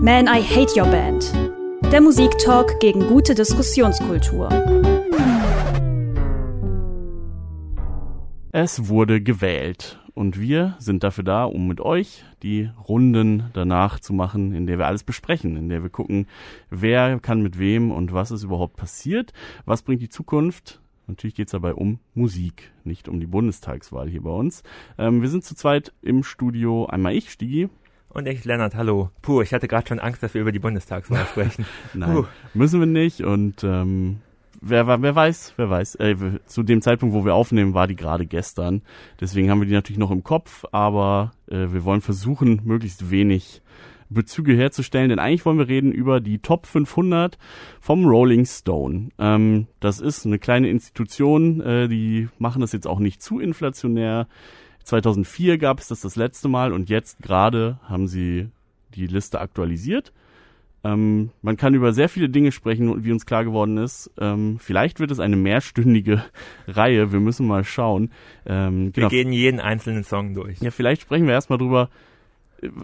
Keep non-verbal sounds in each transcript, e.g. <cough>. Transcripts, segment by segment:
Man, I Hate Your Band. Der Musiktalk gegen gute Diskussionskultur. Es wurde gewählt und wir sind dafür da, um mit euch die Runden danach zu machen, in der wir alles besprechen, in der wir gucken, wer kann mit wem und was ist überhaupt passiert, was bringt die Zukunft. Natürlich geht es dabei um Musik, nicht um die Bundestagswahl hier bei uns. Ähm, wir sind zu zweit im Studio. Einmal ich, Stigi. Und ich, Lennart, hallo. Puh, ich hatte gerade schon Angst, dass wir über die Bundestagswahl <laughs> sprechen. Nein, Puh. müssen wir nicht. Und ähm, wer, wer weiß, wer weiß. Äh, zu dem Zeitpunkt, wo wir aufnehmen, war die gerade gestern. Deswegen haben wir die natürlich noch im Kopf, aber äh, wir wollen versuchen, möglichst wenig Bezüge herzustellen, denn eigentlich wollen wir reden über die Top 500 vom Rolling Stone. Ähm, das ist eine kleine Institution, äh, die machen das jetzt auch nicht zu inflationär. 2004 gab es das das letzte Mal und jetzt gerade haben sie die Liste aktualisiert. Ähm, man kann über sehr viele Dinge sprechen, wie uns klar geworden ist. Ähm, vielleicht wird es eine mehrstündige <laughs> Reihe. Wir müssen mal schauen. Ähm, genau. Wir gehen jeden einzelnen Song durch. Ja, vielleicht sprechen wir erstmal drüber,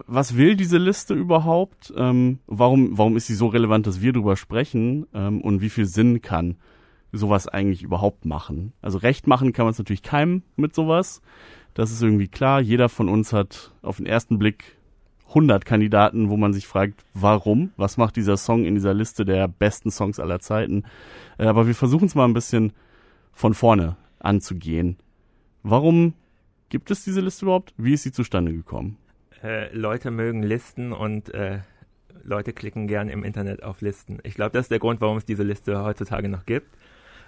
was will diese Liste überhaupt? Ähm, warum, warum ist sie so relevant, dass wir drüber sprechen? Ähm, und wie viel Sinn kann sowas eigentlich überhaupt machen? Also recht machen kann man es natürlich keinem mit sowas. Das ist irgendwie klar. Jeder von uns hat auf den ersten Blick 100 Kandidaten, wo man sich fragt, warum? Was macht dieser Song in dieser Liste der besten Songs aller Zeiten? Äh, aber wir versuchen es mal ein bisschen von vorne anzugehen. Warum gibt es diese Liste überhaupt? Wie ist sie zustande gekommen? Äh, Leute mögen Listen und äh, Leute klicken gern im Internet auf Listen. Ich glaube, das ist der Grund, warum es diese Liste heutzutage noch gibt.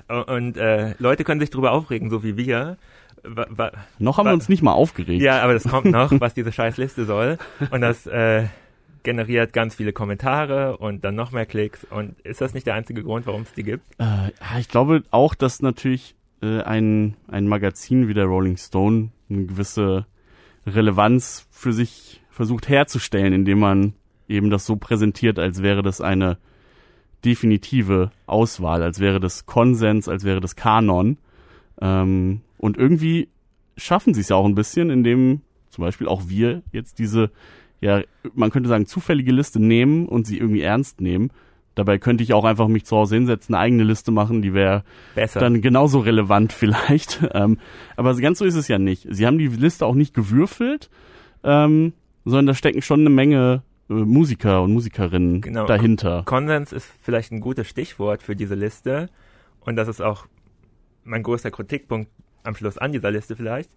Und äh, Leute können sich darüber aufregen, so wie wir, wa, noch haben wir uns nicht mal aufgeregt. Ja, aber das kommt noch, <laughs> was diese Scheißliste soll. Und das äh, generiert ganz viele Kommentare und dann noch mehr Klicks. Und ist das nicht der einzige Grund, warum es die gibt? Äh, ich glaube auch, dass natürlich äh, ein, ein Magazin wie der Rolling Stone eine gewisse Relevanz für sich versucht herzustellen, indem man eben das so präsentiert, als wäre das eine definitive Auswahl, als wäre das Konsens, als wäre das Kanon. Ähm, und irgendwie schaffen sie es ja auch ein bisschen, indem zum Beispiel auch wir jetzt diese, ja, man könnte sagen, zufällige Liste nehmen und sie irgendwie ernst nehmen. Dabei könnte ich auch einfach mich zu Hause hinsetzen, eine eigene Liste machen, die wäre dann genauso relevant <laughs> vielleicht. Ähm, aber ganz so ist es ja nicht. Sie haben die Liste auch nicht gewürfelt, ähm, sondern da stecken schon eine Menge äh, Musiker und Musikerinnen genau. dahinter. Konsens ist vielleicht ein gutes Stichwort für diese Liste. Und das ist auch mein größter Kritikpunkt am Schluss an dieser Liste vielleicht.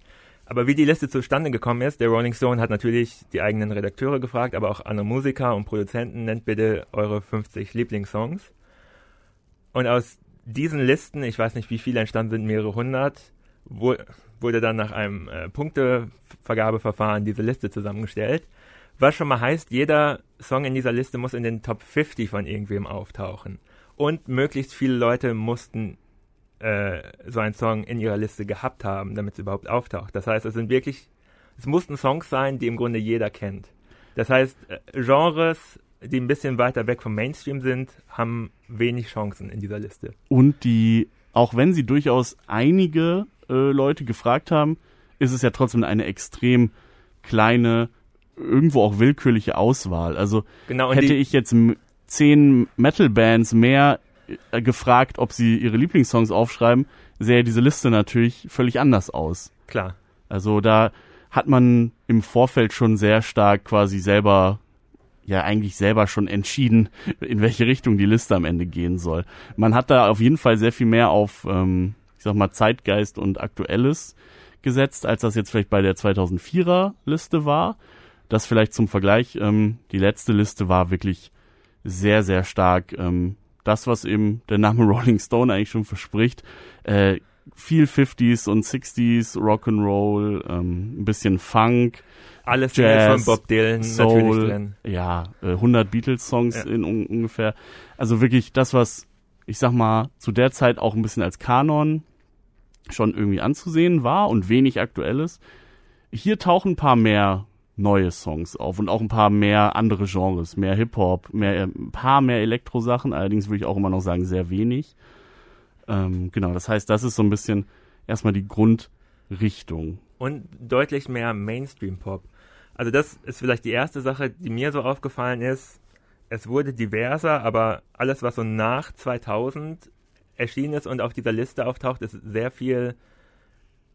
Aber wie die Liste zustande gekommen ist, der Rolling Stone hat natürlich die eigenen Redakteure gefragt, aber auch andere Musiker und Produzenten, nennt bitte eure 50 Lieblingssongs. Und aus diesen Listen, ich weiß nicht, wie viele entstanden sind, mehrere hundert, wurde dann nach einem äh, Punktevergabeverfahren diese Liste zusammengestellt. Was schon mal heißt, jeder Song in dieser Liste muss in den Top 50 von irgendwem auftauchen. Und möglichst viele Leute mussten äh, so einen Song in ihrer Liste gehabt haben, damit es überhaupt auftaucht. Das heißt, es sind wirklich, es mussten Songs sein, die im Grunde jeder kennt. Das heißt, äh, Genres, die ein bisschen weiter weg vom Mainstream sind, haben wenig Chancen in dieser Liste. Und die, auch wenn sie durchaus einige äh, Leute gefragt haben, ist es ja trotzdem eine extrem kleine, irgendwo auch willkürliche Auswahl. Also genau, hätte ich jetzt zehn Metal-Bands mehr gefragt, ob sie ihre Lieblingssongs aufschreiben, sähe diese Liste natürlich völlig anders aus. Klar. Also da hat man im Vorfeld schon sehr stark quasi selber, ja eigentlich selber schon entschieden, <laughs> in welche Richtung die Liste am Ende gehen soll. Man hat da auf jeden Fall sehr viel mehr auf, ähm, ich sag mal, Zeitgeist und Aktuelles gesetzt, als das jetzt vielleicht bei der 2004er Liste war. Das vielleicht zum Vergleich, ähm, die letzte Liste war wirklich sehr, sehr stark ähm, das, was eben der Name <laughs> Rolling Stone eigentlich schon verspricht. Äh, viel 50s und 60s, Rock'n'Roll, ähm, ein bisschen Funk. Alles Jazz, von Bob Dylan Soul, natürlich drin. Ja, äh, 100 Beatles-Songs ja. in un ungefähr. Also wirklich das, was ich sag mal zu der Zeit auch ein bisschen als Kanon schon irgendwie anzusehen war und wenig aktuelles. Hier tauchen ein paar mehr neue Songs auf und auch ein paar mehr andere Genres, mehr Hip-Hop, mehr, ein paar mehr Elektro-Sachen, allerdings würde ich auch immer noch sagen, sehr wenig. Ähm, genau, das heißt, das ist so ein bisschen erstmal die Grundrichtung. Und deutlich mehr Mainstream-Pop. Also das ist vielleicht die erste Sache, die mir so aufgefallen ist. es wurde diverser, aber alles, was so nach 2000 erschienen ist und auf dieser Liste auftaucht, ist sehr viel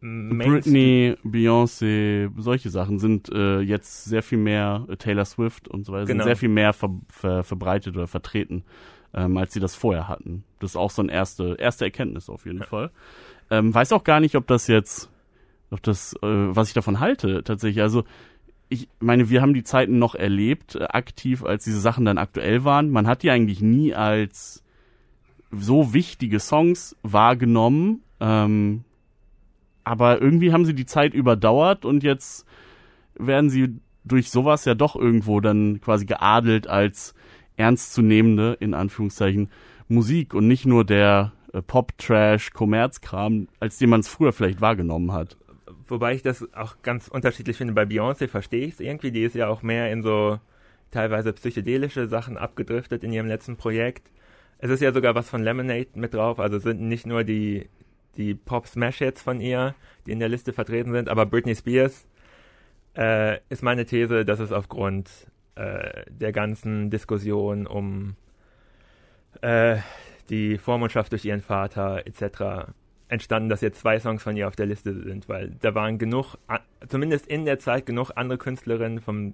Britney, Beyoncé, solche Sachen sind äh, jetzt sehr viel mehr, äh, Taylor Swift und so weiter, genau. sind sehr viel mehr ver ver verbreitet oder vertreten, ähm, als sie das vorher hatten. Das ist auch so eine erste, erste Erkenntnis auf jeden ja. Fall. Ähm, weiß auch gar nicht, ob das jetzt, ob das, äh, was ich davon halte, tatsächlich. Also, ich meine, wir haben die Zeiten noch erlebt, äh, aktiv, als diese Sachen dann aktuell waren. Man hat die eigentlich nie als so wichtige Songs wahrgenommen. Ähm, aber irgendwie haben sie die Zeit überdauert und jetzt werden sie durch sowas ja doch irgendwo dann quasi geadelt als ernstzunehmende, in Anführungszeichen, Musik und nicht nur der äh, Pop-Trash-Kommerzkram, als den man es früher vielleicht wahrgenommen hat. Wobei ich das auch ganz unterschiedlich finde. Bei Beyoncé verstehe ich es irgendwie. Die ist ja auch mehr in so teilweise psychedelische Sachen abgedriftet in ihrem letzten Projekt. Es ist ja sogar was von Lemonade mit drauf. Also sind nicht nur die, die Pop-Smash-Hits von ihr, die in der Liste vertreten sind, aber Britney Spears äh, ist meine These, dass es aufgrund äh, der ganzen Diskussion um äh, die Vormundschaft durch ihren Vater etc. entstanden, dass jetzt zwei Songs von ihr auf der Liste sind, weil da waren genug, zumindest in der Zeit genug andere Künstlerinnen vom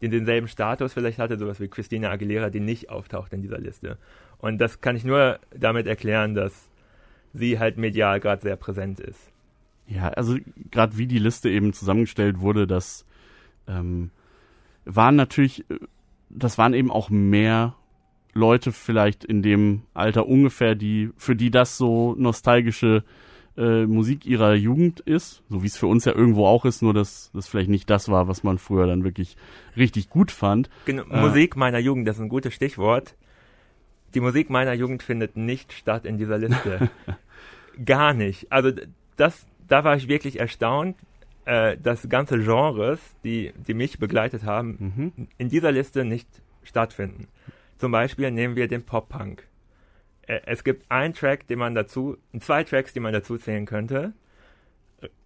die denselben Status vielleicht hatte, sowas wie Christina Aguilera, die nicht auftaucht in dieser Liste. Und das kann ich nur damit erklären, dass sie halt medial gerade sehr präsent ist. Ja, also gerade wie die Liste eben zusammengestellt wurde, das ähm, waren natürlich, das waren eben auch mehr Leute vielleicht in dem Alter ungefähr, die für die das so nostalgische äh, Musik ihrer Jugend ist, so wie es für uns ja irgendwo auch ist, nur dass das vielleicht nicht das war, was man früher dann wirklich richtig gut fand. Genau, äh, Musik meiner Jugend, das ist ein gutes Stichwort die Musik meiner Jugend findet nicht statt in dieser Liste. <laughs> Gar nicht. Also das, da war ich wirklich erstaunt, äh, dass ganze Genres, die, die mich begleitet haben, mhm. in dieser Liste nicht stattfinden. Zum Beispiel nehmen wir den Pop-Punk. Äh, es gibt einen Track, den man dazu, zwei Tracks, die man dazu zählen könnte.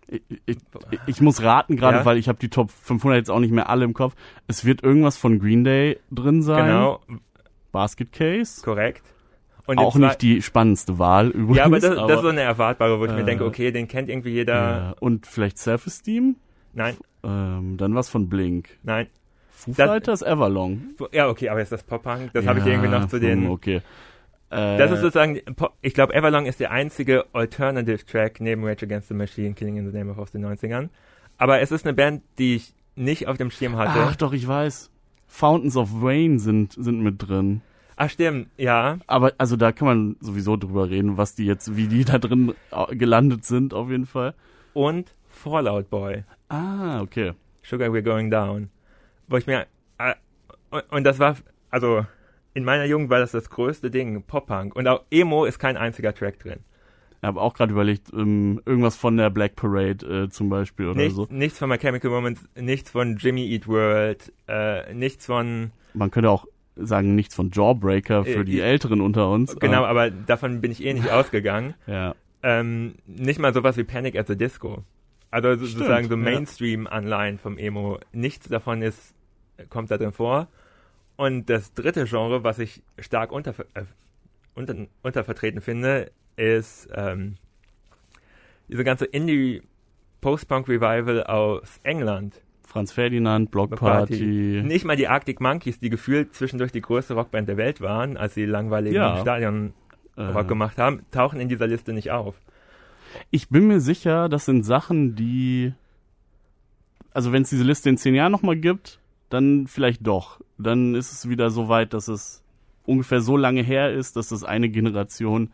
Ich, ich, ich, muss raten gerade, ja? weil ich habe die Top 500 jetzt auch nicht mehr alle im Kopf. Es wird irgendwas von Green Day drin sein. Genau, Basket Case. Korrekt. Und auch nicht die spannendste Wahl übrigens. Ja, aber das, aber, das ist so eine erwartbare, wo ich äh, mir denke, okay, den kennt irgendwie jeder. Äh, und vielleicht Self-Esteem? Nein. Ähm, dann was von Blink. Nein. Foo Fighters Everlong. Ja, okay, aber ist das Pop-Punk? Das ja, habe ich irgendwie noch zu den... Hm, okay. Äh, das ist sozusagen, ich glaube, Everlong ist der einzige Alternative-Track neben Rage Against the Machine, Killing in the Name of aus den 90ern. Aber es ist eine Band, die ich nicht auf dem Schirm hatte. Ach doch, ich weiß. Fountains of Wayne sind, sind mit drin. Ach stimmt, ja. Aber also da kann man sowieso drüber reden, was die jetzt, wie die da drin gelandet sind, auf jeden Fall. Und Fallout Boy. Ah, okay. Sugar We're Going Down. Wo ich mir, äh, und, und das war, also in meiner Jugend war das das größte Ding, Pop-Punk. Und auch Emo ist kein einziger Track drin. Ich habe auch gerade überlegt, ähm, irgendwas von der Black Parade äh, zum Beispiel oder nichts, so. Nichts von My Chemical Moments, nichts von Jimmy Eat World, äh, nichts von. Man könnte auch sagen, nichts von Jawbreaker für äh, die Älteren unter uns. Genau, aber davon bin ich eh nicht <laughs> ausgegangen. ja. Ähm, nicht mal sowas wie Panic at the Disco. Also sozusagen so Mainstream-Anleihen vom Emo. Nichts davon ist, kommt da drin vor. Und das dritte Genre, was ich stark unter, äh, unter, untervertreten finde, ist ähm, diese ganze Indie Post-Punk Revival aus England. Franz Ferdinand, Block Party. Nicht mal die Arctic Monkeys, die gefühlt zwischendurch die größte Rockband der Welt waren, als sie langweiligen ja. Stadion Rock äh. gemacht haben, tauchen in dieser Liste nicht auf. Ich bin mir sicher, das sind Sachen, die also wenn es diese Liste in zehn Jahren nochmal gibt, dann vielleicht doch. Dann ist es wieder so weit, dass es ungefähr so lange her ist, dass das eine Generation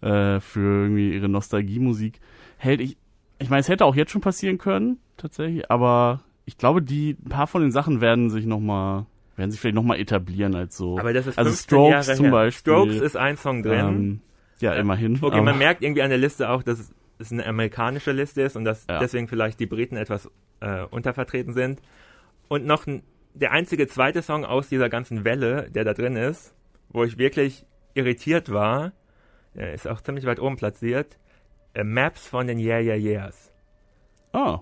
äh, für irgendwie ihre Nostalgiemusik hält. Ich, ich meine, es hätte auch jetzt schon passieren können, tatsächlich, aber ich glaube, die ein paar von den Sachen werden sich noch mal werden sich vielleicht noch mal etablieren als so. Aber das ist also Strokes Jahre zum her. Beispiel. Strokes ist ein Song drin. Ähm, ja, immerhin. Okay, man merkt irgendwie an der Liste auch, dass es eine amerikanische Liste ist und dass ja. deswegen vielleicht die Briten etwas äh, untervertreten sind. Und noch ein, der einzige zweite Song aus dieser ganzen Welle, der da drin ist, wo ich wirklich irritiert war, ist auch ziemlich weit oben platziert, äh, Maps von den Yeah Yeah Yeahs. Oh.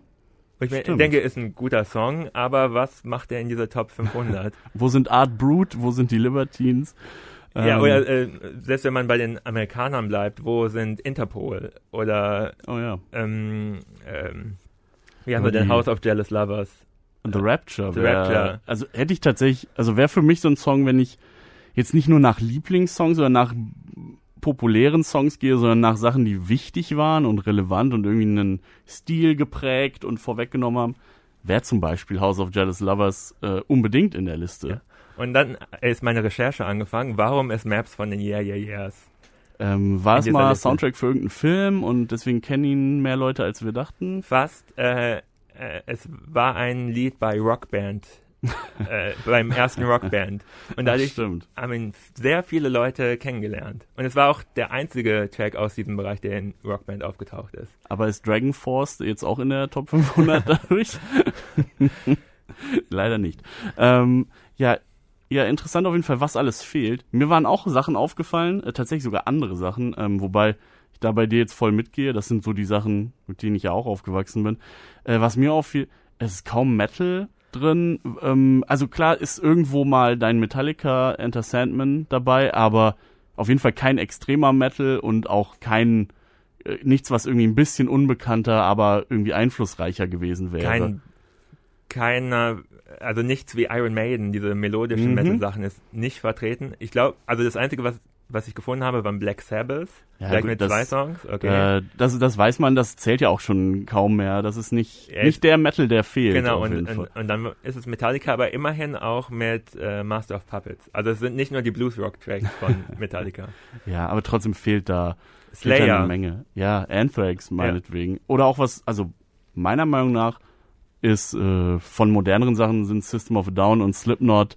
Ich Stimmt. denke, ist ein guter Song, aber was macht er in dieser Top 500? <laughs> Wo sind Art Brute? Wo sind die Libertines? ja, Ähm, oder äh, selbst wenn man bei den Amerikanern bleibt, wo sind Interpol oder Oh ja. ähm, ähm, wie haben wir denn House of Jealous Lovers? The Rapture. The wär, Rapture. Also hätte ich tatsächlich, also wäre für mich so ein Song, wenn ich jetzt nicht nur nach Lieblingssongs oder nach populären Songs gehe, sondern nach Sachen, die wichtig waren und relevant und irgendwie einen Stil geprägt und vorweggenommen haben, wäre zum Beispiel House of Jealous Lovers äh, unbedingt in der Liste. Ja. Und dann ist meine Recherche angefangen, warum ist Maps von den Yeah Yeah Yeahs? Ähm, war es mal Liste. Soundtrack für irgendeinen Film und deswegen kennen ihn mehr Leute, als wir dachten? Fast, äh, äh, es war ein Lied bei Rockband, <laughs> äh, beim ersten Rockband. Und dadurch haben sehr viele Leute kennengelernt. Und es war auch der einzige Track aus diesem Bereich, der in Rockband aufgetaucht ist. Aber ist Dragon Force jetzt auch in der Top 500 <laughs> dadurch? <laughs> Leider nicht. Ähm, ja, ja, interessant auf jeden Fall, was alles fehlt. Mir waren auch Sachen aufgefallen, äh, tatsächlich sogar andere Sachen, ähm, wobei ich da bei dir jetzt voll mitgehe. Das sind so die Sachen, mit denen ich ja auch aufgewachsen bin. Äh, was mir auffiel, es ist kaum Metal drin. Ähm, also klar ist irgendwo mal dein Metallica Enter Sandman dabei, aber auf jeden Fall kein extremer Metal und auch kein äh, nichts, was irgendwie ein bisschen unbekannter, aber irgendwie einflussreicher gewesen wäre. Kein, keiner, also nichts wie Iron Maiden, diese melodischen Mhm. Metal-Sachen ist nicht vertreten. Ich glaube, also das Einzige, was, was ich gefunden habe, waren Black Sabbath. Ja, gut, mit das- zwei Songs. Okay. Äh, das, das weiß man, das zählt ja auch schon kaum mehr. Das ist nicht, Ja, nicht der Metal, der fehlt. Genau, und, und, und dann ist es Metallica, aber immerhin auch mit äh, Master of Puppets. Also es sind nicht nur die Blues-Rock-Tracks von <laughs> Metallica. Ja, aber trotzdem fehlt da, fehlt da Slayer. eine Menge. Ja, Anthrax meinetwegen. Oder auch was, also meiner Meinung nach ist äh, von moderneren Sachen sind System of a Down und Slipknot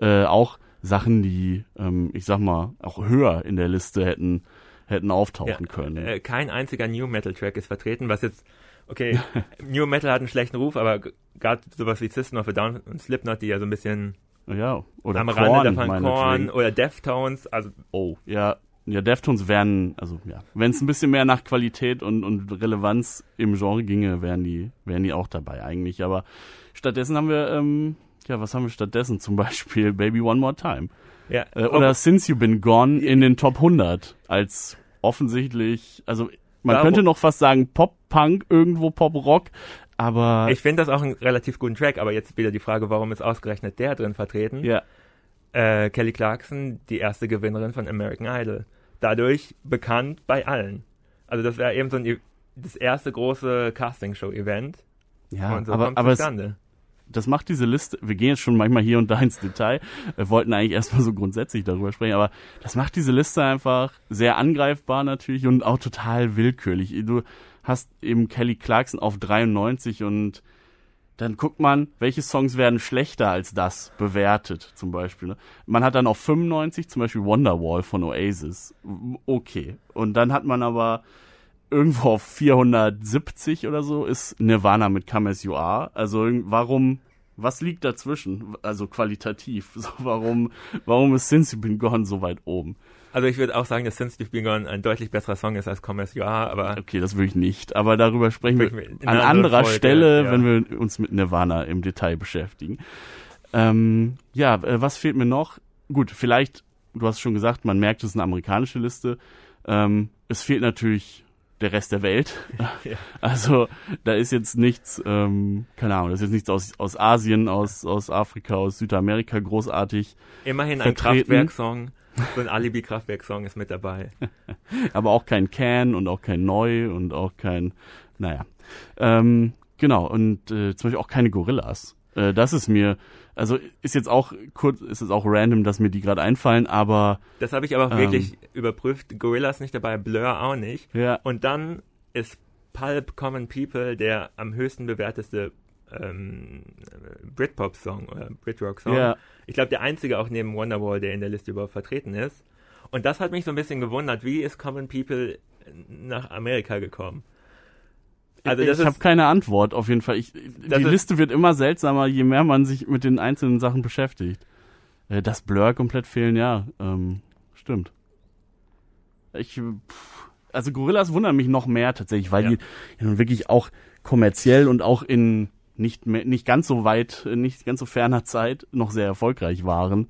äh, auch Sachen, die, ähm, ich sag mal, auch höher in der Liste hätten, hätten auftauchen können. Äh, kein einziger New Metal Track ist vertreten, was jetzt, okay, <laughs> New Metal hat einen schlechten Ruf, aber gerade sowas wie System of a Down und Slipknot, die ja so ein bisschen ja, oder am Korn, Rande davon. Korn oder Deftones, also Oh, ja, ja, Deftones wären, also ja, wenn es ein bisschen mehr nach Qualität und, und Relevanz im Genre ginge, wären die, wären die auch dabei eigentlich. Aber stattdessen haben wir, ähm, ja, was haben wir stattdessen? Zum Beispiel Baby One More Time. ja. Äh, oder Oh, Since You've Been Gone in den Top 100 als offensichtlich, also man Da, könnte noch fast sagen Pop-Punk, irgendwo Pop-Rock, aber ich finde das auch einen relativ guten Track, aber jetzt wieder die Frage, warum ist ausgerechnet der drin vertreten? ja, Äh, Kelly Clarkson, die erste Gewinnerin von American Idol. Dadurch bekannt bei allen. Also das wäre eben so ein, E- das erste große Castingshow-Event. ja, und so aber, aber es. Das macht diese Liste, wir gehen jetzt schon manchmal hier und da ins Detail, wir wollten eigentlich erstmal so grundsätzlich darüber sprechen, aber das macht diese Liste einfach sehr angreifbar natürlich und auch total willkürlich. Du hast eben Kelly Clarkson auf 93 und dann guckt man, welche Songs werden schlechter als das bewertet, zum Beispiel. Ne? Man hat dann auf 95 zum Beispiel Wonderwall von Oasis. Okay. Und dann hat man aber irgendwo auf 470 oder so ist Nirvana mit Come As You Are. Also warum, was liegt dazwischen? Also qualitativ. <laughs> So, warum, warum ist Since You've Been Gone so weit oben? Also ich würde auch sagen, dass Since You've Been Gone ein deutlich besserer Song ist als Come As You Are, aber Okay, das will ich nicht. Aber darüber sprechen wir an anderer Folge, Stelle, ja. wenn wir uns mit Nirvana im Detail beschäftigen. Ähm, ja, äh, was fehlt mir noch? Gut, vielleicht, du hast schon gesagt, man merkt, es ist eine amerikanische Liste. Ähm, es fehlt natürlich der Rest der Welt. <laughs> Ja. Also da ist jetzt nichts, ähm, keine Ahnung, da ist jetzt nichts aus, aus Asien, aus, aus Afrika, aus Südamerika großartig. immerhin ein Vertreten. Kraftwerk-Song. So ein Alibi-Kraftwerk-Song ist mit dabei. <laughs> aber auch kein Can und auch kein Neu und auch kein, naja. Ähm, genau, und äh, zum Beispiel auch keine Gorillas. Äh, das ist mir, also ist jetzt auch kurz, ist es auch random, dass mir die gerade einfallen, aber Das habe ich aber auch Ähm. wirklich überprüft. Gorillas nicht dabei, Blur auch nicht. ja, Und dann ist Pulp Common People der am höchsten bewerteste ähm, Britpop-Song oder Britrock-Song. ja, Ich glaube, der einzige auch neben Wonderwall, der in der Liste überhaupt vertreten ist. Und das hat mich so ein bisschen gewundert. Wie ist Common People nach Amerika gekommen? Also das ich habe keine Antwort auf jeden Fall. Ich, die Das ist- Liste wird immer seltsamer, je mehr man sich mit den einzelnen Sachen beschäftigt. Äh, dass Blur komplett fehlen, ja, ähm, stimmt. Ich, pff, also Gorillas wundern mich noch mehr tatsächlich, weil ja. die ja nun wirklich auch kommerziell und auch in nicht mehr, nicht ganz so weit, nicht ganz so ferner Zeit noch sehr erfolgreich waren.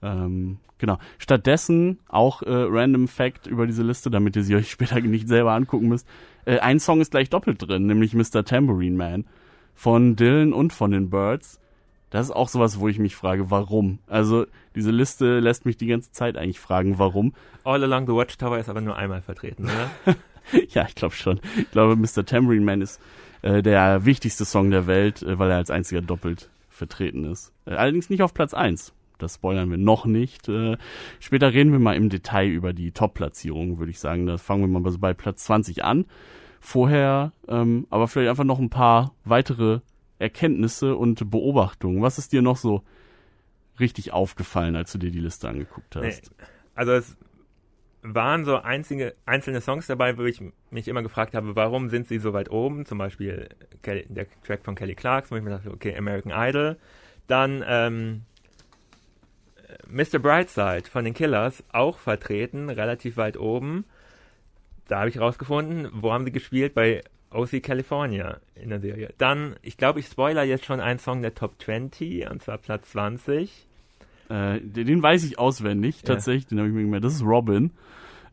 Ähm, genau. Stattdessen auch äh, Random Fact über diese Liste, damit ihr sie euch später nicht selber angucken müsst. Äh, ein Song ist gleich doppelt drin, nämlich Mr. Tambourine Man von Dylan und von den Birds. Das ist auch sowas, wo ich mich frage, warum? Also diese Liste lässt mich die ganze Zeit eigentlich fragen, warum. All Along the Watchtower ist aber nur einmal vertreten, oder? <laughs> ja, ich glaube schon. Ich glaube, Mr. Tambourine Man ist äh, der wichtigste Song der Welt, äh, weil er als einziger doppelt vertreten ist. Äh, allerdings nicht auf Platz eins. Das spoilern wir noch nicht. Äh, später reden wir mal im Detail über die Top-Platzierung, würde ich sagen. Da fangen wir mal so bei Platz 20 an. Vorher ähm, aber vielleicht einfach noch ein paar weitere Erkenntnisse und Beobachtungen. Was ist dir noch so richtig aufgefallen, als du dir die Liste angeguckt hast? Nee, also es waren so einzige, einzelne Songs dabei, wo ich mich immer gefragt habe, warum sind sie so weit oben? Zum Beispiel Kelly, der Track von Kelly Clarkson, wo ich mir dachte, okay, American Idol. Dann ähm, Mr. Brightside von den Killers, auch vertreten, relativ weit oben. Da habe ich rausgefunden, wo haben sie gespielt? Bei OC California in der Serie. Dann, ich glaube, ich spoiler jetzt schon einen Song der Top 20, und zwar Platz 20. Äh, den weiß ich auswendig, tatsächlich, ja. den habe ich mir gemerkt. Das ist Robin,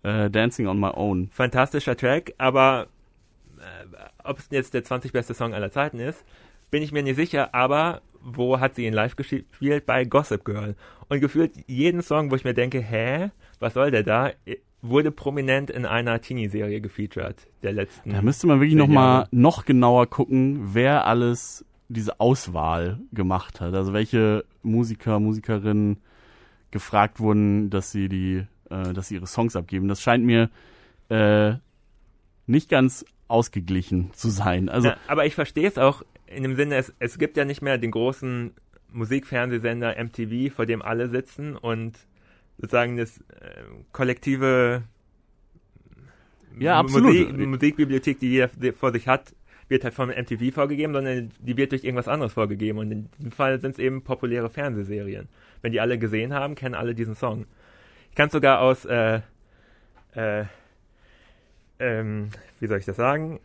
äh, Dancing on My Own. Fantastischer Track, aber äh, ob es jetzt der 20 beste Song aller Zeiten ist, bin ich mir nicht sicher, aber wo hat sie ihn live gespielt? Bei Gossip Girl. Und gefühlt jeden Song, wo ich mir denke, hä, was soll der da? wurde prominent in einer Teenie-Serie gefeatured, der letzten. Da müsste man wirklich noch mal noch genauer gucken, wer alles diese Auswahl gemacht hat. Also welche Musiker, Musikerinnen gefragt wurden, dass sie die, äh, dass sie ihre Songs abgeben. Das scheint mir äh, nicht ganz ausgeglichen zu sein. Also, ja, aber ich verstehe es auch in dem Sinne, es, es gibt ja nicht mehr den großen Musikfernsehsender MTV, vor dem alle sitzen und sozusagen das äh, kollektive ja. Musik, Musikbibliothek, die jeder vor sich hat, wird halt von MTV vorgegeben, sondern die wird durch irgendwas anderes vorgegeben. Und in diesem Fall sind es eben populäre Fernsehserien. Wenn die alle gesehen haben, kennen alle diesen Song. Ich kann sogar aus, äh, äh, ähm, wie soll ich das sagen?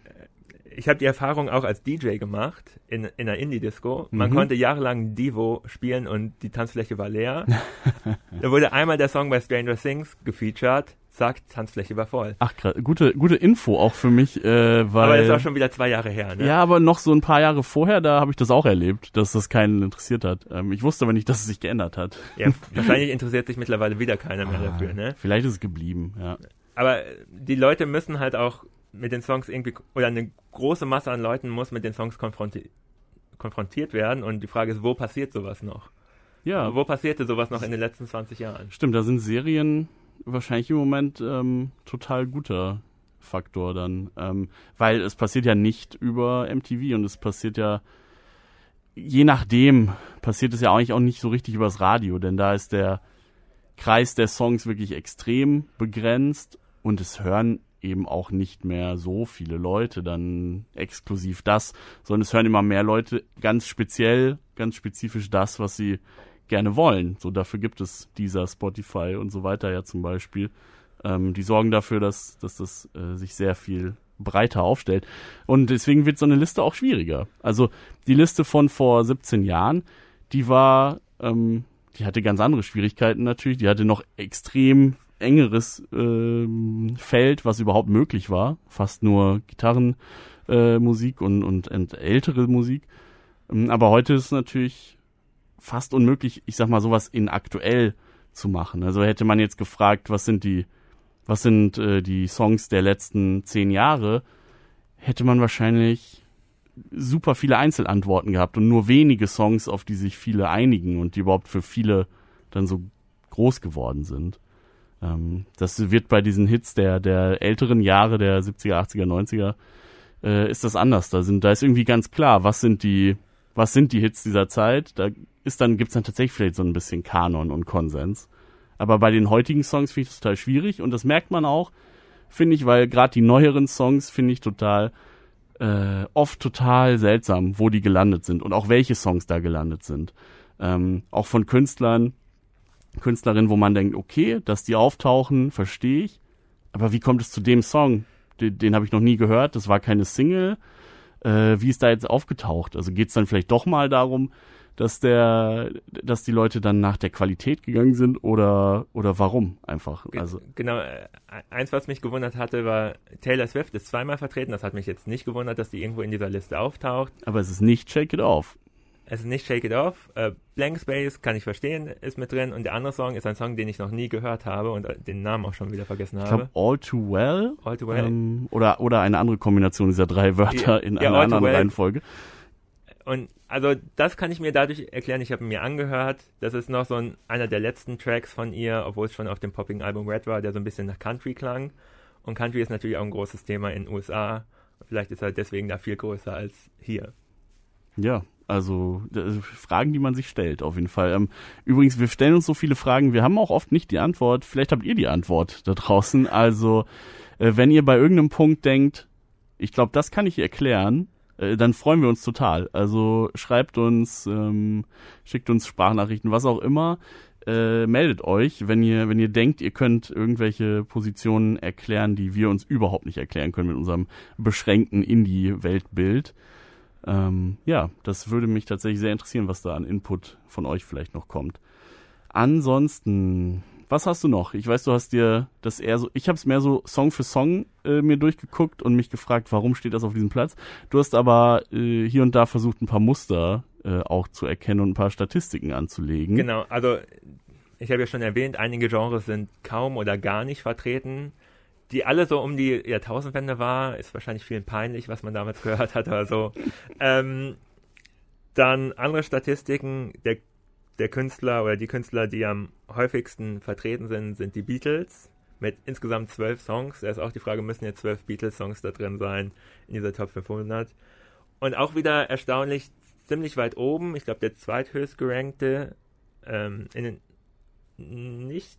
ich habe die Erfahrung auch als DJ gemacht in, in einer Indie-Disco. Man mhm. konnte jahrelang Divo spielen und die Tanzfläche war leer. <laughs> da wurde einmal der Song bei Stranger Things gefeatured. Zack, Tanzfläche war voll. Ach, gute, gute Info auch für mich, äh, weil. Aber das war schon wieder zwei Jahre her, ne? Ja, aber noch so ein paar Jahre vorher, da habe ich das auch erlebt, dass das keinen interessiert hat. Ähm, ich wusste aber nicht, dass es sich geändert hat. Ja, <laughs> wahrscheinlich interessiert sich mittlerweile wieder keiner mehr ah, dafür, ne? Vielleicht ist es geblieben, ja. Aber die Leute müssen halt auch mit den Songs irgendwie, oder eine große Masse an Leuten muss mit den Songs konfronti konfrontiert werden und die Frage ist, wo passiert sowas noch? Ja. Wo passierte sowas noch in den letzten 20 Jahren? Stimmt, da sind Serien wahrscheinlich im Moment ähm, total guter Faktor dann, ähm, weil es passiert ja nicht über MTV und es passiert ja je nachdem passiert es ja eigentlich auch nicht so richtig übers Radio, denn da ist der Kreis der Songs wirklich extrem begrenzt und es hören eben auch nicht mehr so viele Leute dann exklusiv das, sondern es hören immer mehr Leute ganz speziell, ganz spezifisch das, was sie gerne wollen. So dafür gibt es dieser Spotify und so weiter ja zum Beispiel. Ähm, die sorgen dafür, dass, dass das äh, sich sehr viel breiter aufstellt. Und deswegen wird so eine Liste auch schwieriger. Also die Liste von vor 17 Jahren, die war, ähm, die hatte ganz andere Schwierigkeiten natürlich. Die hatte noch extrem engeres äh, Feld, was überhaupt möglich war. Fast nur Gitarrenmusik äh, und, und, und ältere Musik. Ähm, aber heute ist es natürlich fast unmöglich, ich sag mal, sowas in aktuell zu machen. Also hätte man jetzt gefragt, was sind die, was sind äh, die Songs der letzten zehn Jahre, hätte man wahrscheinlich super viele Einzelantworten gehabt und nur wenige Songs, auf die sich viele einigen und die überhaupt für viele dann so groß geworden sind. Ähm, das wird bei diesen Hits der, der älteren Jahre, der 70er, 80er, 90er, äh, ist das anders. Da sind, da ist irgendwie ganz klar, was sind die, was sind die Hits dieser Zeit. Da ist dann, gibt's dann tatsächlich vielleicht so ein bisschen Kanon und Konsens. Aber bei den heutigen Songs finde ich das total schwierig und das merkt man auch, finde ich, weil gerade die neueren Songs finde ich total, äh, oft total seltsam, wo die gelandet sind und auch welche Songs da gelandet sind. Ähm, auch von Künstlern, Künstlerinnen, wo man denkt, okay, dass die auftauchen, verstehe ich. aber wie kommt es zu dem Song? Den, den habe ich noch nie gehört, das war keine Single. Äh, wie ist da jetzt aufgetaucht? Also geht es dann vielleicht doch mal darum, dass der, dass die Leute dann nach der Qualität gegangen sind oder oder warum einfach? Also genau. Äh, eins, was mich gewundert hatte, war Taylor Swift ist zweimal vertreten. Das hat mich jetzt nicht gewundert, dass die irgendwo in dieser Liste auftaucht. Aber es ist nicht Shake It Off. Es ist nicht Shake It Off. Äh, Blank Space kann ich verstehen, ist mit drin. Und der andere Song ist ein Song, den ich noch nie gehört habe und äh, den Namen auch schon wieder vergessen habe. Ich glaube All Too Well. All Too Well. Ähm, oder oder eine andere Kombination dieser drei Wörter ja, in ja, einer anderen well. Reihenfolge. Und also das kann ich mir dadurch erklären, ich habe mir angehört, das ist noch so ein, einer der letzten Tracks von ihr, obwohl es schon auf dem Popping-Album Red war, der so ein bisschen nach Country klang. Und Country ist natürlich auch ein großes Thema in den USA. Vielleicht ist er deswegen da viel größer als hier. Ja, also Fragen, die man sich stellt, auf jeden Fall. Ähm, übrigens, wir stellen uns so viele Fragen, wir haben auch oft nicht die Antwort. Vielleicht habt ihr die Antwort da draußen. Also, äh, wenn ihr bei irgendeinem Punkt denkt, ich glaube, das kann ich erklären, äh, dann freuen wir uns total. Also schreibt uns, ähm, schickt uns Sprachnachrichten, was auch immer. Äh, meldet euch, wenn ihr, wenn ihr denkt, ihr könnt irgendwelche Positionen erklären, die wir uns überhaupt nicht erklären können mit unserem beschränkten Indie-Weltbild. Ähm, ja, das würde mich tatsächlich sehr interessieren, was da an Input von euch vielleicht noch kommt. Ansonsten was hast du noch? Ich weiß, du hast dir das eher so, ich habe es mehr so Song für Song äh, mir durchgeguckt und mich gefragt, warum steht das auf diesem Platz. Du hast aber äh, hier und da versucht, ein paar Muster äh, auch zu erkennen und ein paar Statistiken anzulegen. Genau, also ich habe ja schon erwähnt, einige Genres sind kaum oder gar nicht vertreten. Die alle so um die Jahrtausendwende war, ist wahrscheinlich vielen peinlich, was man damals <laughs> gehört hat oder so. ähm, dann andere Statistiken, der der Künstler oder die Künstler, die am häufigsten vertreten sind, sind die Beatles mit insgesamt zwölf Songs. Da ist auch die Frage, müssen jetzt zwölf Beatles-Songs da drin sein in dieser Top 500? Und auch wieder erstaunlich ziemlich weit oben. Ich glaube, der zweithöchst gerankte ähm, in den, nicht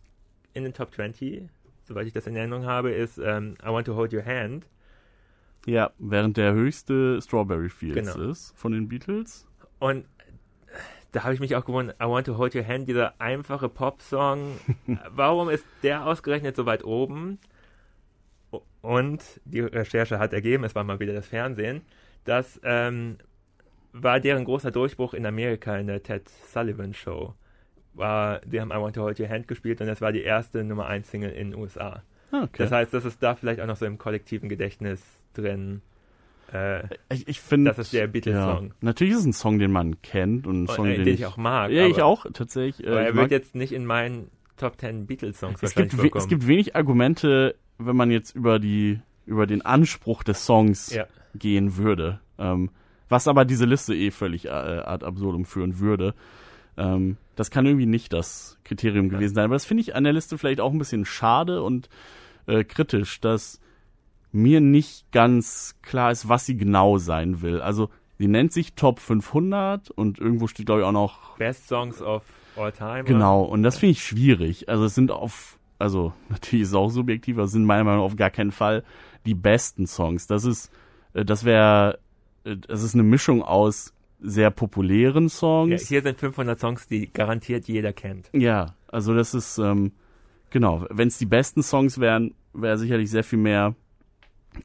in den Top 20, soweit ich das in Erinnerung habe, ist ähm, I Want to Hold Your Hand. Ja, während der höchste Strawberry Fields genau. ist von den Beatles. Und da habe ich mich auch gewundert, I Want to Hold Your Hand, dieser einfache Pop-Song, <laughs> warum ist der ausgerechnet so weit oben? Und die Recherche hat ergeben, es war mal wieder das Fernsehen, das ähm, war deren großer Durchbruch in Amerika in der Ted Sullivan Show. War, die haben I Want to Hold Your Hand gespielt und das war die erste Nummer 1 Single in den USA. Okay. Das heißt, das ist da vielleicht auch noch so im kollektiven Gedächtnis drin. Äh, ich, ich finde, das ist der Beatles-Song. Ja, natürlich ist es ein Song, den man kennt und ein Song, äh, den, den, ich auch mag. Ja, ich auch tatsächlich. Äh, aber er wird jetzt nicht in meinen Top 10 Beatles-Songs es gibt, vorkommen. es gibt wenig Argumente, wenn man jetzt über die über den Anspruch des Songs ja. gehen würde. Ähm, was aber diese Liste eh völlig äh, ad absurdum führen würde. Ähm, das kann irgendwie nicht das Kriterium gewesen sein. Aber das finde ich an der Liste vielleicht auch ein bisschen schade und äh, kritisch, dass mir nicht ganz klar ist, was sie genau sein will. Also sie nennt sich Top 500 und irgendwo steht glaube ich auch noch Best Songs of All Time. Genau und das finde ich schwierig. Also es sind auf also <laughs> natürlich ist es auch subjektiv, aber es sind meiner Meinung nach auf gar keinen Fall die besten Songs. Das ist äh, das wäre äh, das ist eine Mischung aus sehr populären Songs. Ja, hier sind 500 Songs, die garantiert jeder kennt. Ja, also das ist ähm, genau, wenn es die besten Songs wären, wäre sicherlich sehr viel mehr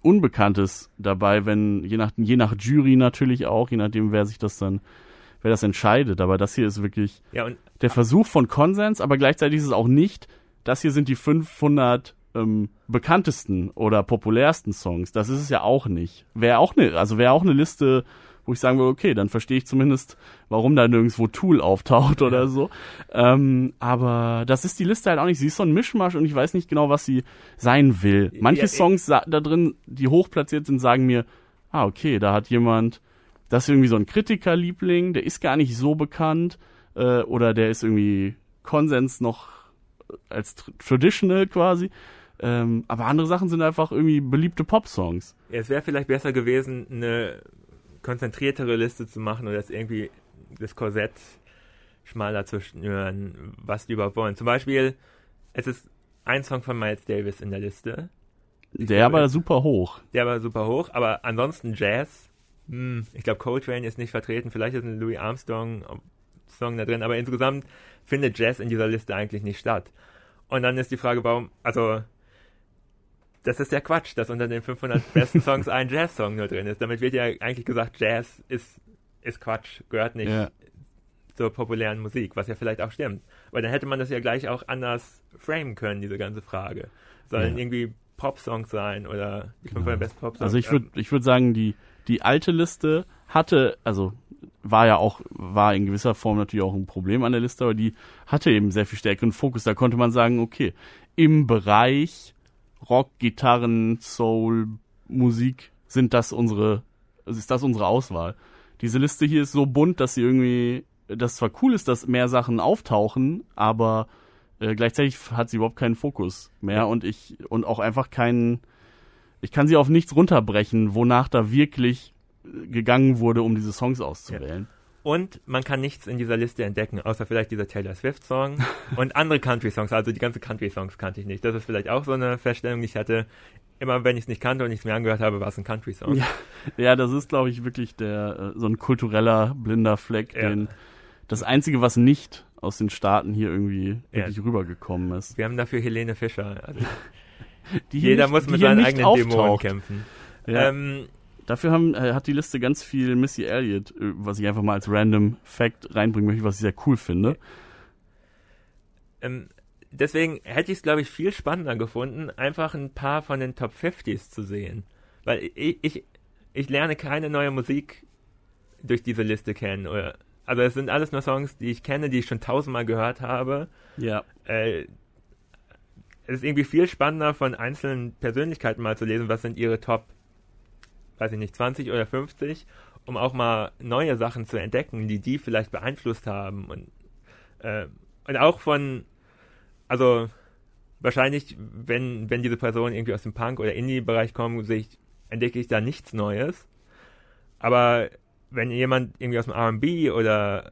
Unbekanntes dabei, wenn, je nach, je nach Jury natürlich auch, je nachdem, wer sich das dann, wer das entscheidet. Aber das hier ist wirklich ja, der Versuch von Konsens, aber gleichzeitig ist es auch nicht, das hier sind die 500 ähm, bekanntesten oder populärsten Songs. Das ist es ja auch nicht. Wäre auch eine, also wäre auch eine Liste wo ich sagen würde, okay, dann verstehe ich zumindest, warum da nirgendwo Tool auftaucht oder so. Ähm, aber das ist die Liste halt auch nicht. Sie ist so ein Mischmasch und ich weiß nicht genau, was sie sein will. Manche ja, Songs da drin, die hochplatziert sind, sagen mir, ah, okay, da hat jemand, das ist irgendwie so ein Kritikerliebling, der ist gar nicht so bekannt, äh, oder der ist irgendwie Konsens noch als traditional quasi. Ähm, aber andere Sachen sind einfach irgendwie beliebte Pop-Songs. Ja, es wäre vielleicht besser gewesen, eine konzentriertere Liste zu machen oder das irgendwie das Korsett schmaler zu schnüren, was die überhaupt wollen. Zum Beispiel, es ist ein Song von Miles Davis in der Liste. Ich der glaube, war super hoch. Der war super hoch, aber ansonsten Jazz. Hm, ich glaube, Coltrane ist nicht vertreten. Vielleicht ist ein Louis Armstrong Song da drin, aber insgesamt findet Jazz in dieser Liste eigentlich nicht statt. Und dann ist die Frage, warum, also das ist ja Quatsch, dass unter den 500 besten Songs ein Jazz-Song nur drin ist. Damit wird ja eigentlich gesagt, Jazz ist, ist Quatsch, gehört nicht Ja. zur populären Musik, was ja vielleicht auch stimmt. Aber dann hätte man das ja gleich auch anders framen können, diese ganze Frage. Sollen Ja. irgendwie Pop-Songs sein oder die 500 besten Pop-Songs? Also ich würde ich würd sagen, die, die alte Liste hatte, also war ja auch, war in gewisser Form natürlich auch ein Problem an der Liste, aber die hatte eben sehr viel stärkeren Fokus. Da konnte man sagen, okay, im Bereich Rock, Gitarren, Soul, Musik sind das unsere, also ist das unsere Auswahl. Diese Liste hier ist so bunt, dass sie irgendwie, das zwar cool ist, dass mehr Sachen auftauchen, aber äh, gleichzeitig hat sie überhaupt keinen Fokus mehr und ich, und auch einfach keinen, ich kann sie auf nichts runterbrechen, wonach da wirklich äh, gegangen wurde, um diese Songs auszuwählen. Und man kann nichts in dieser Liste entdecken, außer vielleicht dieser Taylor Swift-Song <laughs> und andere Country-Songs. Also die ganze Country-Songs kannte ich nicht. Das ist vielleicht auch so eine Feststellung, die ich hatte. Immer wenn ich es nicht kannte und ich es mir angehört habe, war es ein Country-Song. Ja, ja, das ist, glaube ich, wirklich der äh, so ein kultureller blinder Fleck, Ja. den das Einzige, was nicht aus den Staaten hier irgendwie Ja. wirklich rübergekommen ist. Wir haben dafür Helene Fischer. <laughs> Also jeder nicht- muss mit seinen eigenen Dämonen auftaucht. kämpfen. Ja. Ähm, Dafür haben, äh, hat die Liste ganz viel Missy Elliott, äh, was ich einfach mal als random Fact reinbringen möchte, was ich sehr cool finde. ähm, deswegen hätte ich es, glaube ich, viel spannender gefunden, einfach ein paar von den Top 50s zu sehen. Weil ich, ich, ich lerne keine neue Musik durch diese Liste kennen. Oder, also es sind alles nur Songs, die ich kenne, die ich schon tausendmal gehört habe. Ja. Äh, es ist irgendwie viel spannender, von einzelnen Persönlichkeiten mal zu lesen, was sind ihre Top, weiß ich nicht, 20 oder 50, um auch mal neue Sachen zu entdecken, die die vielleicht beeinflusst haben. Und, äh, und auch von, also wahrscheinlich, wenn, wenn diese Personen irgendwie aus dem Punk- oder Indie-Bereich kommen, ich, entdecke ich da nichts Neues. Aber wenn jemand irgendwie aus dem R&B oder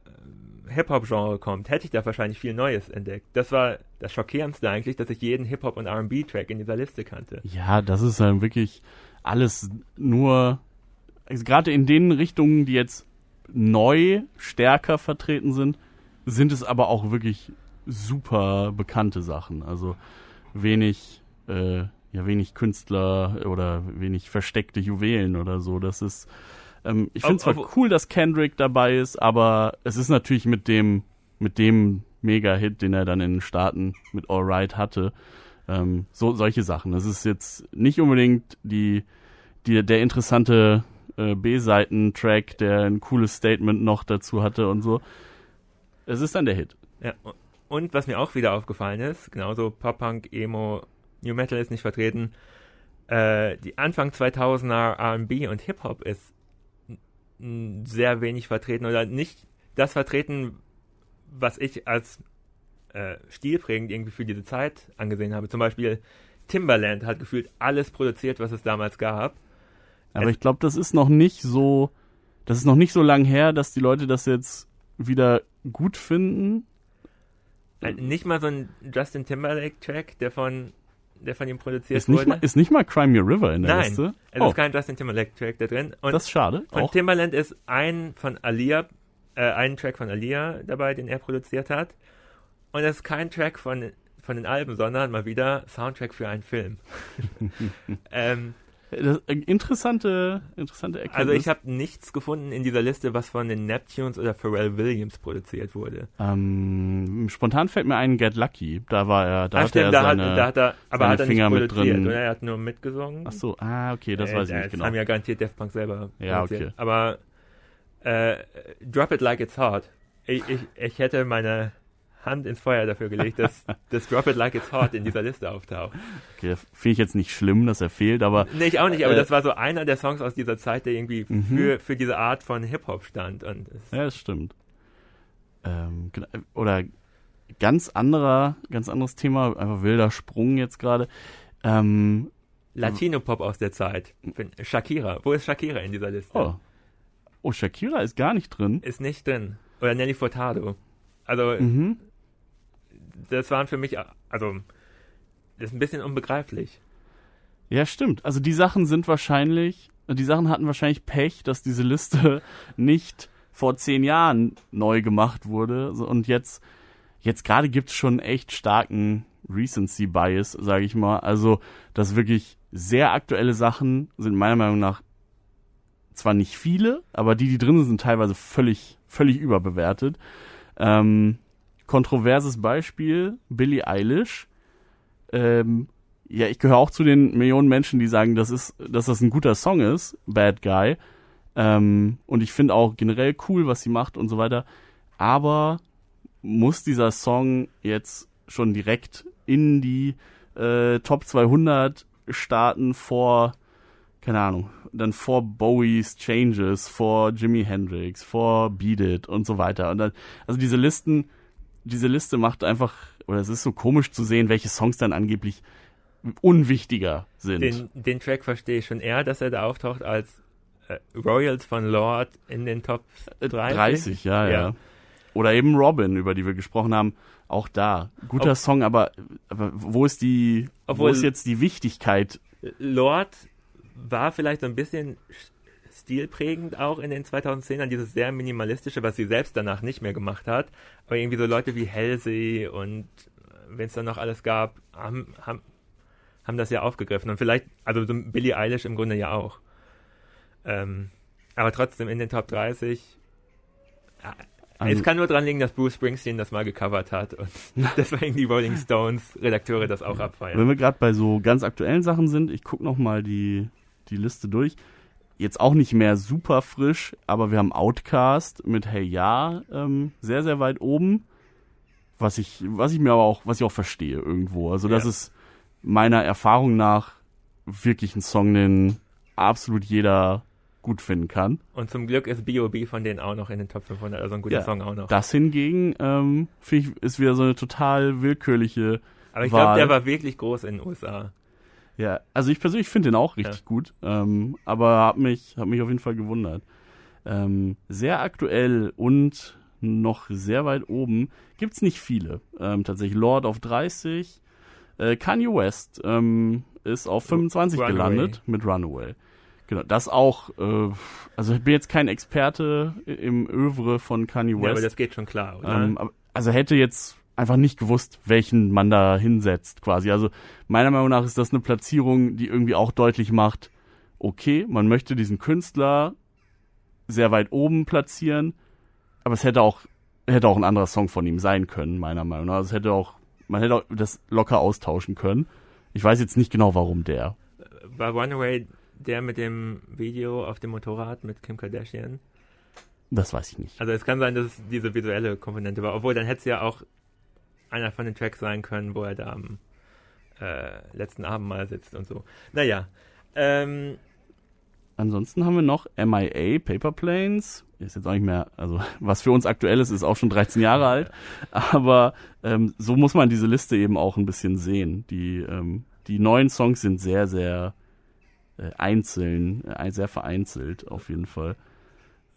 Hip-Hop-Genre kommt, hätte ich da wahrscheinlich viel Neues entdeckt. Das war das Schockierendste eigentlich, dass ich jeden Hip-Hop- und R&B-Track in dieser Liste kannte. Ja, das ist dann wirklich alles nur, also gerade in den Richtungen, die jetzt neu stärker vertreten sind, sind es aber auch wirklich super bekannte Sachen. Also wenig, äh, ja, wenig Künstler oder wenig versteckte Juwelen oder so. Das ist, ähm, ich finde zwar cool, dass Kendrick dabei ist, aber es ist natürlich mit dem, mit dem Mega-Hit, den er dann in den Staaten mit All Right hatte, ähm, so solche Sachen. Das ist jetzt nicht unbedingt die, die der interessante äh, B-Seiten-Track, der ein cooles Statement noch dazu hatte und so. Es ist dann der Hit. Ja. Und was mir auch wieder aufgefallen ist, genauso Pop-Punk, Emo, New Metal ist nicht vertreten, äh, die Anfang 2000er R&B und Hip-Hop ist sehr wenig vertreten oder nicht das vertreten, was ich als äh, stilprägend irgendwie für diese Zeit angesehen habe. Zum Beispiel Timbaland hat gefühlt alles produziert, was es damals gab. Aber Es- ich glaube, das ist noch nicht so, das ist noch nicht so lang her, dass die Leute das jetzt wieder gut finden. Nicht mal so ein Justin Timberlake-Track, der von, der von ihm produziert Ist nicht, wurde. mal, ist nicht mal Crime Your River in der Nein, Liste. Es oh, ist kein Justin Timberlake-Track da drin. Und das ist schade. von Auch. Timbaland ist ein von Alia, äh, ein Track von Alia dabei, den er produziert hat. Und es ist kein Track von, von den Alben, sondern mal wieder Soundtrack für einen Film. <laughs> ähm, Das, äh, interessante, interessante Erkenntnis. also ich habe nichts gefunden in dieser Liste, was von den Neptunes oder Pharrell Williams produziert wurde. ähm, spontan fällt mir ein Get Lucky. Da war er, da hatte stimmt, er da, hat, seine, da hat er, aber seine hat er Finger mit drin. oder? Er hat nur mitgesungen. Ach so, ah, okay, das Äh, weiß ich das nicht genau. haben ja garantiert Def Punk selber Ja, produziert. okay. Aber äh, Drop It Like It's Hot. Ich, ich, ich hätte meine Hand ins Feuer dafür gelegt, dass <laughs> das Drop It Like It's Hot in dieser Liste auftaucht. Okay, finde ich jetzt nicht schlimm, dass er fehlt, aber Nee, ich auch nicht, aber Äh, das war so einer der Songs aus dieser Zeit, der irgendwie Mhm. für, für diese Art von Hip-Hop stand. Und es, ja, das stimmt. Ähm, oder ganz anderer, ganz anderes Thema, einfach wilder Sprung jetzt gerade. Ähm, Latino-Pop aus der Zeit. Shakira. Wo ist Shakira in dieser Liste? oh. oh, Shakira ist gar nicht drin. Ist nicht drin. Oder Nelly Furtado. Also, Mhm. Das waren für mich, also, das ist ein bisschen unbegreiflich. Ja, stimmt. Also die Sachen sind wahrscheinlich, die Sachen hatten wahrscheinlich Pech, dass diese Liste <laughs> nicht vor zehn Jahren neu gemacht wurde. Und jetzt, jetzt gerade gibt's schon echt starken Recency Bias, sage ich mal. Also, dass wirklich sehr aktuelle Sachen sind meiner Meinung nach zwar nicht viele, aber die, die drin sind, sind teilweise völlig, völlig überbewertet. Ähm, kontroverses Beispiel, Billie Eilish. Ähm, ja, ich gehöre auch zu den Millionen Menschen, die sagen, das ist, dass das ein guter Song ist, Bad Guy. Ähm, und ich finde auch generell cool, was sie macht und so weiter. Aber muss dieser Song jetzt schon direkt in die äh, Top 200 starten vor, keine Ahnung, dann vor Bowie's Changes, vor Jimi Hendrix, vor Beat It und so weiter. Und dann, also diese Listen, diese Liste macht einfach, oder es ist so komisch zu sehen, welche Songs dann angeblich unwichtiger sind. Den, den Track verstehe ich schon eher, dass er da auftaucht als äh, Royals von Lord in den Top 30. 30, ja, ja, ja. Oder eben Robin, über die wir gesprochen haben, auch da. Guter Ob, Song, aber, aber wo ist die, wo ist jetzt die Wichtigkeit? Lord war vielleicht so ein bisschen stilprägend auch in den 2010ern, dieses sehr minimalistische, was sie selbst danach nicht mehr gemacht hat. Aber irgendwie so Leute wie Halsey und äh, wenn es dann noch alles gab, haben, haben, haben das ja aufgegriffen. Und vielleicht, also so Billie Eilish im Grunde ja auch. Ähm, aber trotzdem in den Top 30. Ja, also, es kann nur dran liegen, dass Bruce Springsteen das mal gecovert hat und <laughs> deswegen die Rolling Stones Redakteure das auch abfeiern. Wenn wir gerade bei so ganz aktuellen Sachen sind, ich gucke noch mal die, die Liste durch. Jetzt auch nicht mehr super frisch, aber wir haben Outcast mit Hey Ja ähm, sehr, sehr weit oben. Was ich, was ich mir aber auch, was ich auch verstehe irgendwo. Also das ja. ist meiner Erfahrung nach wirklich ein Song, den absolut jeder gut finden kann. Und zum Glück ist B.O.B. von denen auch noch in den Top 500, also ein guter ja, Song auch noch. Das hingegen, ähm, finde ich, ist wieder so eine total willkürliche Aber ich glaube, der war wirklich groß in den USA. Ja, also ich persönlich finde den auch richtig ja. gut, ähm, aber hat mich, hat mich auf jeden Fall gewundert. Ähm, sehr aktuell und noch sehr weit oben gibt's nicht viele. Ähm, tatsächlich Lord of 30, äh, Kanye West ähm, ist auf 25 Runaway. gelandet mit Runaway. Genau, das auch, äh, also ich bin jetzt kein Experte im Övre von Kanye West. Ja, aber das geht schon klar, oder? Ähm, also hätte jetzt einfach nicht gewusst, welchen man da hinsetzt quasi. Also meiner Meinung nach ist das eine Platzierung, die irgendwie auch deutlich macht, okay, man möchte diesen Künstler sehr weit oben platzieren, aber es hätte auch hätte auch ein anderer Song von ihm sein können, meiner Meinung nach. Also es hätte auch man hätte auch das locker austauschen können. Ich weiß jetzt nicht genau, warum der. War Runaway der mit dem Video auf dem Motorrad mit Kim Kardashian? Das weiß ich nicht. Also es kann sein, dass es diese visuelle Komponente war. Obwohl, dann hätte es ja auch einer von den Tracks sein können, wo er da am äh, letzten Abend mal sitzt und so. Naja. Ähm, Ansonsten haben wir noch MIA, Paper Planes. Ist jetzt auch nicht mehr, also <laughs> was für uns aktuell ist, ist auch schon 13 Jahre alt. Aber ähm, so muss man diese Liste eben auch ein bisschen sehen. Die, ähm, die neuen Songs sind sehr, sehr äh, einzeln, äh, sehr vereinzelt auf jeden Fall.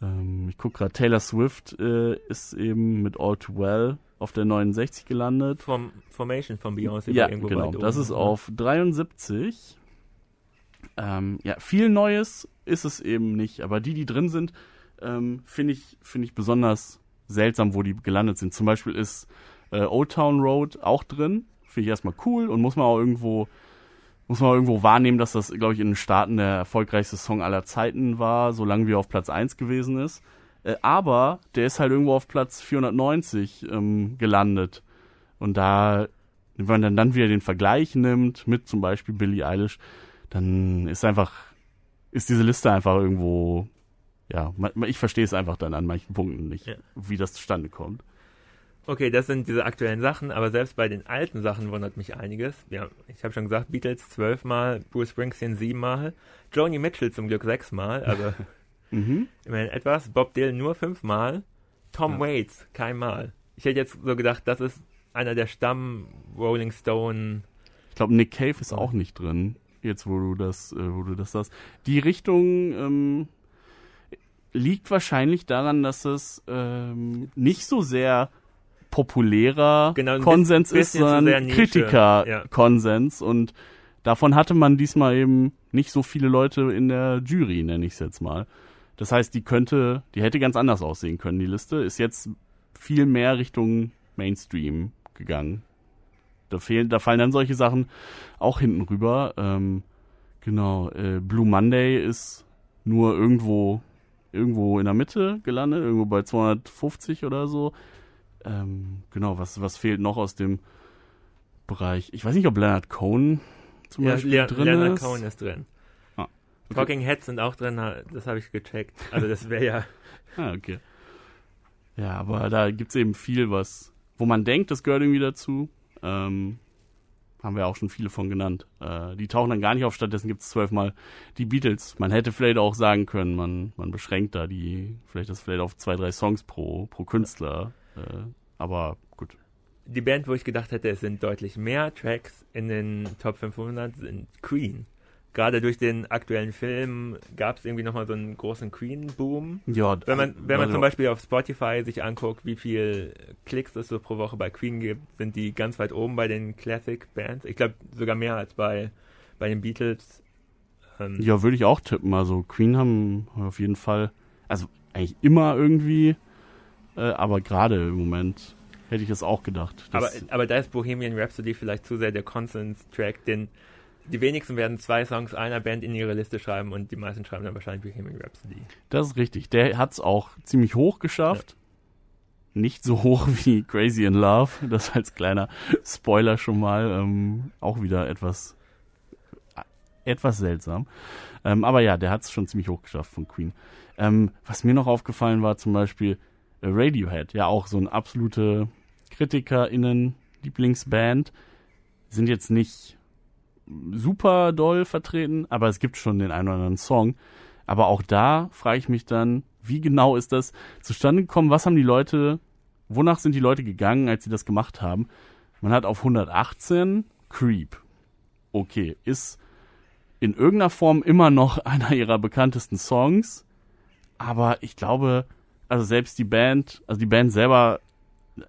Ähm, ich gucke gerade, Taylor Swift äh, ist eben mit All Too Well auf der 69 gelandet. Vom Formation von Beyoncé. Ja, genau. Das ist auf 73. Ähm, ja, viel Neues ist es eben nicht, aber die, die drin sind, ähm, finde ich, finde ich besonders seltsam, wo die gelandet sind. Zum Beispiel ist äh, Old Town Road auch drin. Finde ich erstmal cool und muss man auch irgendwo muss man irgendwo wahrnehmen, dass das, glaube ich, in den Staaten der erfolgreichste Song aller Zeiten war, solange wie er auf Platz 1 gewesen ist. Äh, aber der ist halt irgendwo auf Platz 490 ähm, gelandet. Und da, wenn man dann, dann wieder den Vergleich nimmt mit zum Beispiel Billie Eilish, dann ist einfach, ist diese Liste einfach irgendwo, ja, ich verstehe es einfach dann an manchen Punkten nicht, ja. wie das zustande kommt. Okay, das sind diese aktuellen Sachen, aber selbst bei den alten Sachen wundert mich einiges. Ja, ich habe schon gesagt, Beatles zwölfmal, Bruce Springsteen siebenmal, Joni Mitchell zum Glück sechsmal, also <laughs> mhm. immerhin etwas, Bob Dylan nur fünfmal, Tom ja. Waits keinmal. Ich hätte jetzt so gedacht, das ist einer der Stamm Rolling Stone. Ich glaube, Nick Cave ist auch nicht drin, jetzt wo du das, äh, wo du das sagst. Die Richtung ähm, liegt wahrscheinlich daran, dass es ähm, nicht so sehr populärer genau, Konsens ist, sondern Kritiker-Konsens. Ja. Und davon hatte man diesmal eben nicht so viele Leute in der Jury, nenne ich es jetzt mal. Das heißt, die könnte, die hätte ganz anders aussehen können, die Liste. Ist jetzt viel mehr Richtung Mainstream gegangen. da fehlen, da fallen dann solche Sachen auch hinten rüber. Ähm, genau, äh, Blue Monday ist nur irgendwo, irgendwo in der Mitte gelandet, irgendwo bei 250 oder so. Ähm, genau, was, was fehlt noch aus dem Bereich? Ich weiß nicht, ob Leonard Cohen zum ja, Beispiel Le drin Leonard ist. Cohen ist drin. Talking Heads sind auch drin, das habe ich gecheckt. Also das wäre ja, <laughs> Ah, okay. Ja, aber da gibt's eben viel, was, wo man denkt, das gehört irgendwie dazu. Ähm, haben wir auch schon viele von genannt. Äh, die tauchen dann gar nicht auf, stattdessen gibt's zwölfmal die Beatles. Man hätte vielleicht auch sagen können, man, man beschränkt da die, vielleicht das vielleicht auf zwei, drei Songs pro, pro Künstler. Äh, aber gut. die Band, wo ich gedacht hätte, es sind deutlich mehr Tracks in den Top 500, sind Queen. Gerade durch den aktuellen Film gab es irgendwie nochmal so einen großen Queen-Boom. Ja, Wenn man, wenn man also- zum Beispiel auf Spotify sich anguckt, wie viel Klicks es so pro Woche bei Queen gibt, sind die ganz weit oben bei den Classic-Bands. Ich glaube sogar mehr als bei, bei den Beatles. Ähm, Ja, würde ich auch tippen. Also Queen haben auf jeden Fall, also eigentlich immer irgendwie, äh, aber gerade im Moment hätte ich das auch gedacht. aber, aber da ist Bohemian Rhapsody vielleicht zu sehr der Consonance-Track, denn die wenigsten werden zwei Songs einer Band in ihre Liste schreiben und die meisten schreiben dann wahrscheinlich Bohemian Rhapsody. das ist richtig. Der hat es auch ziemlich hoch geschafft. Nicht so hoch <laughs> wie Crazy in Love. Das als kleiner Spoiler schon mal. Ähm, auch wieder etwas, etwas seltsam. Ähm, aber ja, der hat es schon ziemlich hoch geschafft von Queen. Ähm, was mir noch aufgefallen war, zum Beispiel äh, Radiohead, ja auch so eine absolute KritikerInnen-Lieblingsband, sind jetzt nicht super doll vertreten, aber es gibt schon den einen oder anderen Song. Aber auch da frage ich mich dann, wie genau ist das zustande gekommen? Was haben die Leute, wonach sind die Leute gegangen, als sie das gemacht haben? Man hat auf 118 Creep. Okay, ist in irgendeiner Form immer noch <laughs> einer ihrer bekanntesten Songs. Aber ich glaube, also selbst die Band, also die Band selber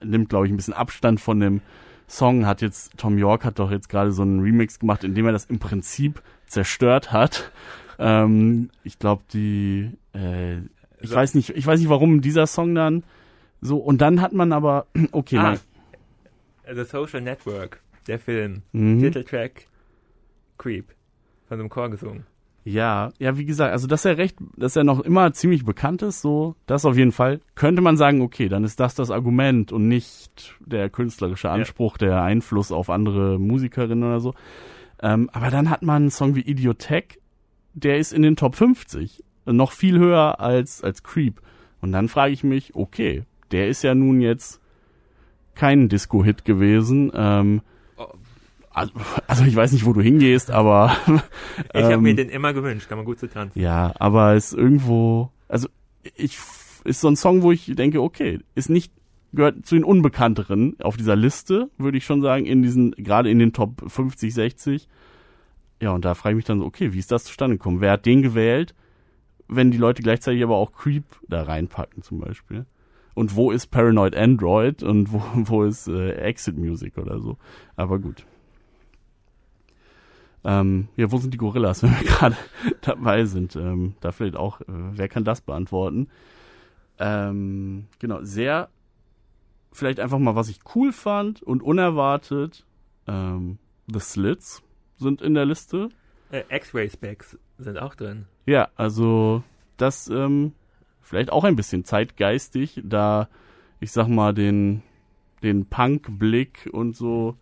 nimmt, glaube ich, ein bisschen Abstand von dem Song. Hat jetzt, Tom York hat doch jetzt gerade so einen Remix gemacht, in dem er das im Prinzip zerstört hat. Ähm, ich glaube, die, äh, ich So. weiß nicht, ich weiß nicht, warum dieser Song dann so, und dann hat man aber, <clears throat> okay, Ah, The Social Network, der Film, mhm. Titeltrack Creep, von einem Chor gesungen. Ja, ja, wie gesagt, also dass er recht, dass er noch immer ziemlich bekannt ist, so, das auf jeden Fall. Könnte man sagen, okay, dann ist das das Argument und nicht der künstlerische Anspruch, der Einfluss auf andere Musikerinnen oder so. Ähm, aber dann hat man einen Song wie Idiotech, der ist in den Top 50, noch viel höher als, als Creep. Und dann frage ich mich, okay, der ist ja nun jetzt kein Disco-Hit gewesen. Ähm, also, also ich weiß nicht, wo du hingehst, aber <laughs> Ich habe Ähm, mir den immer gewünscht, kann man gut zu tanzen. ja, aber ist irgendwo, also ich ist so ein Song, wo ich denke, okay, ist nicht gehört zu den unbekannteren auf dieser Liste, würde ich schon sagen, in diesen gerade in den Top 50, 60. Ja, und da frage ich mich dann so, okay, wie ist das zustande gekommen? Wer hat den gewählt, wenn die Leute gleichzeitig aber auch Creep da reinpacken zum Beispiel? Und wo ist Paranoid Android und wo, wo ist äh, Exit Music oder so? Aber gut. Ähm, ja, wo sind die Gorillas, <laughs> wenn wir gerade dabei sind? Ähm, da vielleicht auch, äh, wer kann das beantworten? Ähm, genau, sehr, vielleicht einfach mal, was ich cool fand und unerwartet. Ähm, The Slits sind in der Liste. Äh, X-Ray Specs sind auch drin. Ja, also das ähm, vielleicht auch ein bisschen zeitgeistig, da ich sag mal den den Punk-Blick und so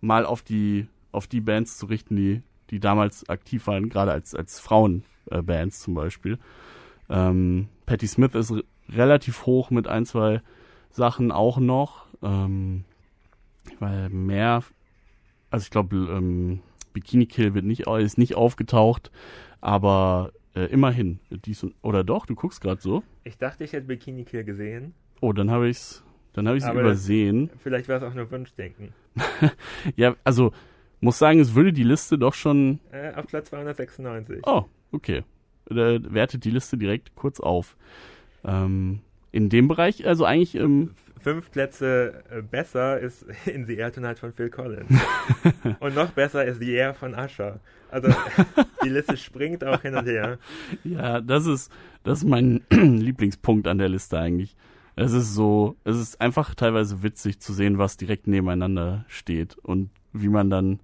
mal auf die auf die Bands zu richten, die die damals aktiv waren, gerade als als Frauenbands äh, zum Beispiel. Ähm, Patti Smith ist re relativ hoch mit ein zwei Sachen auch noch, ähm, weil mehr, also ich glaube ähm, Bikini Kill wird nicht ist nicht aufgetaucht, aber äh, immerhin dies und, oder doch, du guckst gerade so. Ich dachte, ich hätte Bikini Kill gesehen. Oh, dann habe ich's dann habe ich's Aber- übersehen. Vielleicht war es auch nur Wunschdenken. <laughs> Ja, also muss sagen, es würde die Liste doch schon Äh, auf Platz 296. Oh, okay. Äh, wertet die Liste direkt kurz auf. Ähm, in dem Bereich, also eigentlich, ähm, Fünf Plätze äh, besser ist <laughs> In the Air Tonight von Phil Collins. <laughs> und noch besser ist The Air von Usher. Also <laughs> die Liste springt auch hin und her. ja, das ist, das ist mein <clears throat> Lieblingspunkt an der Liste eigentlich. Es ist so, es ist einfach teilweise witzig zu sehen, was direkt nebeneinander steht und wie man dann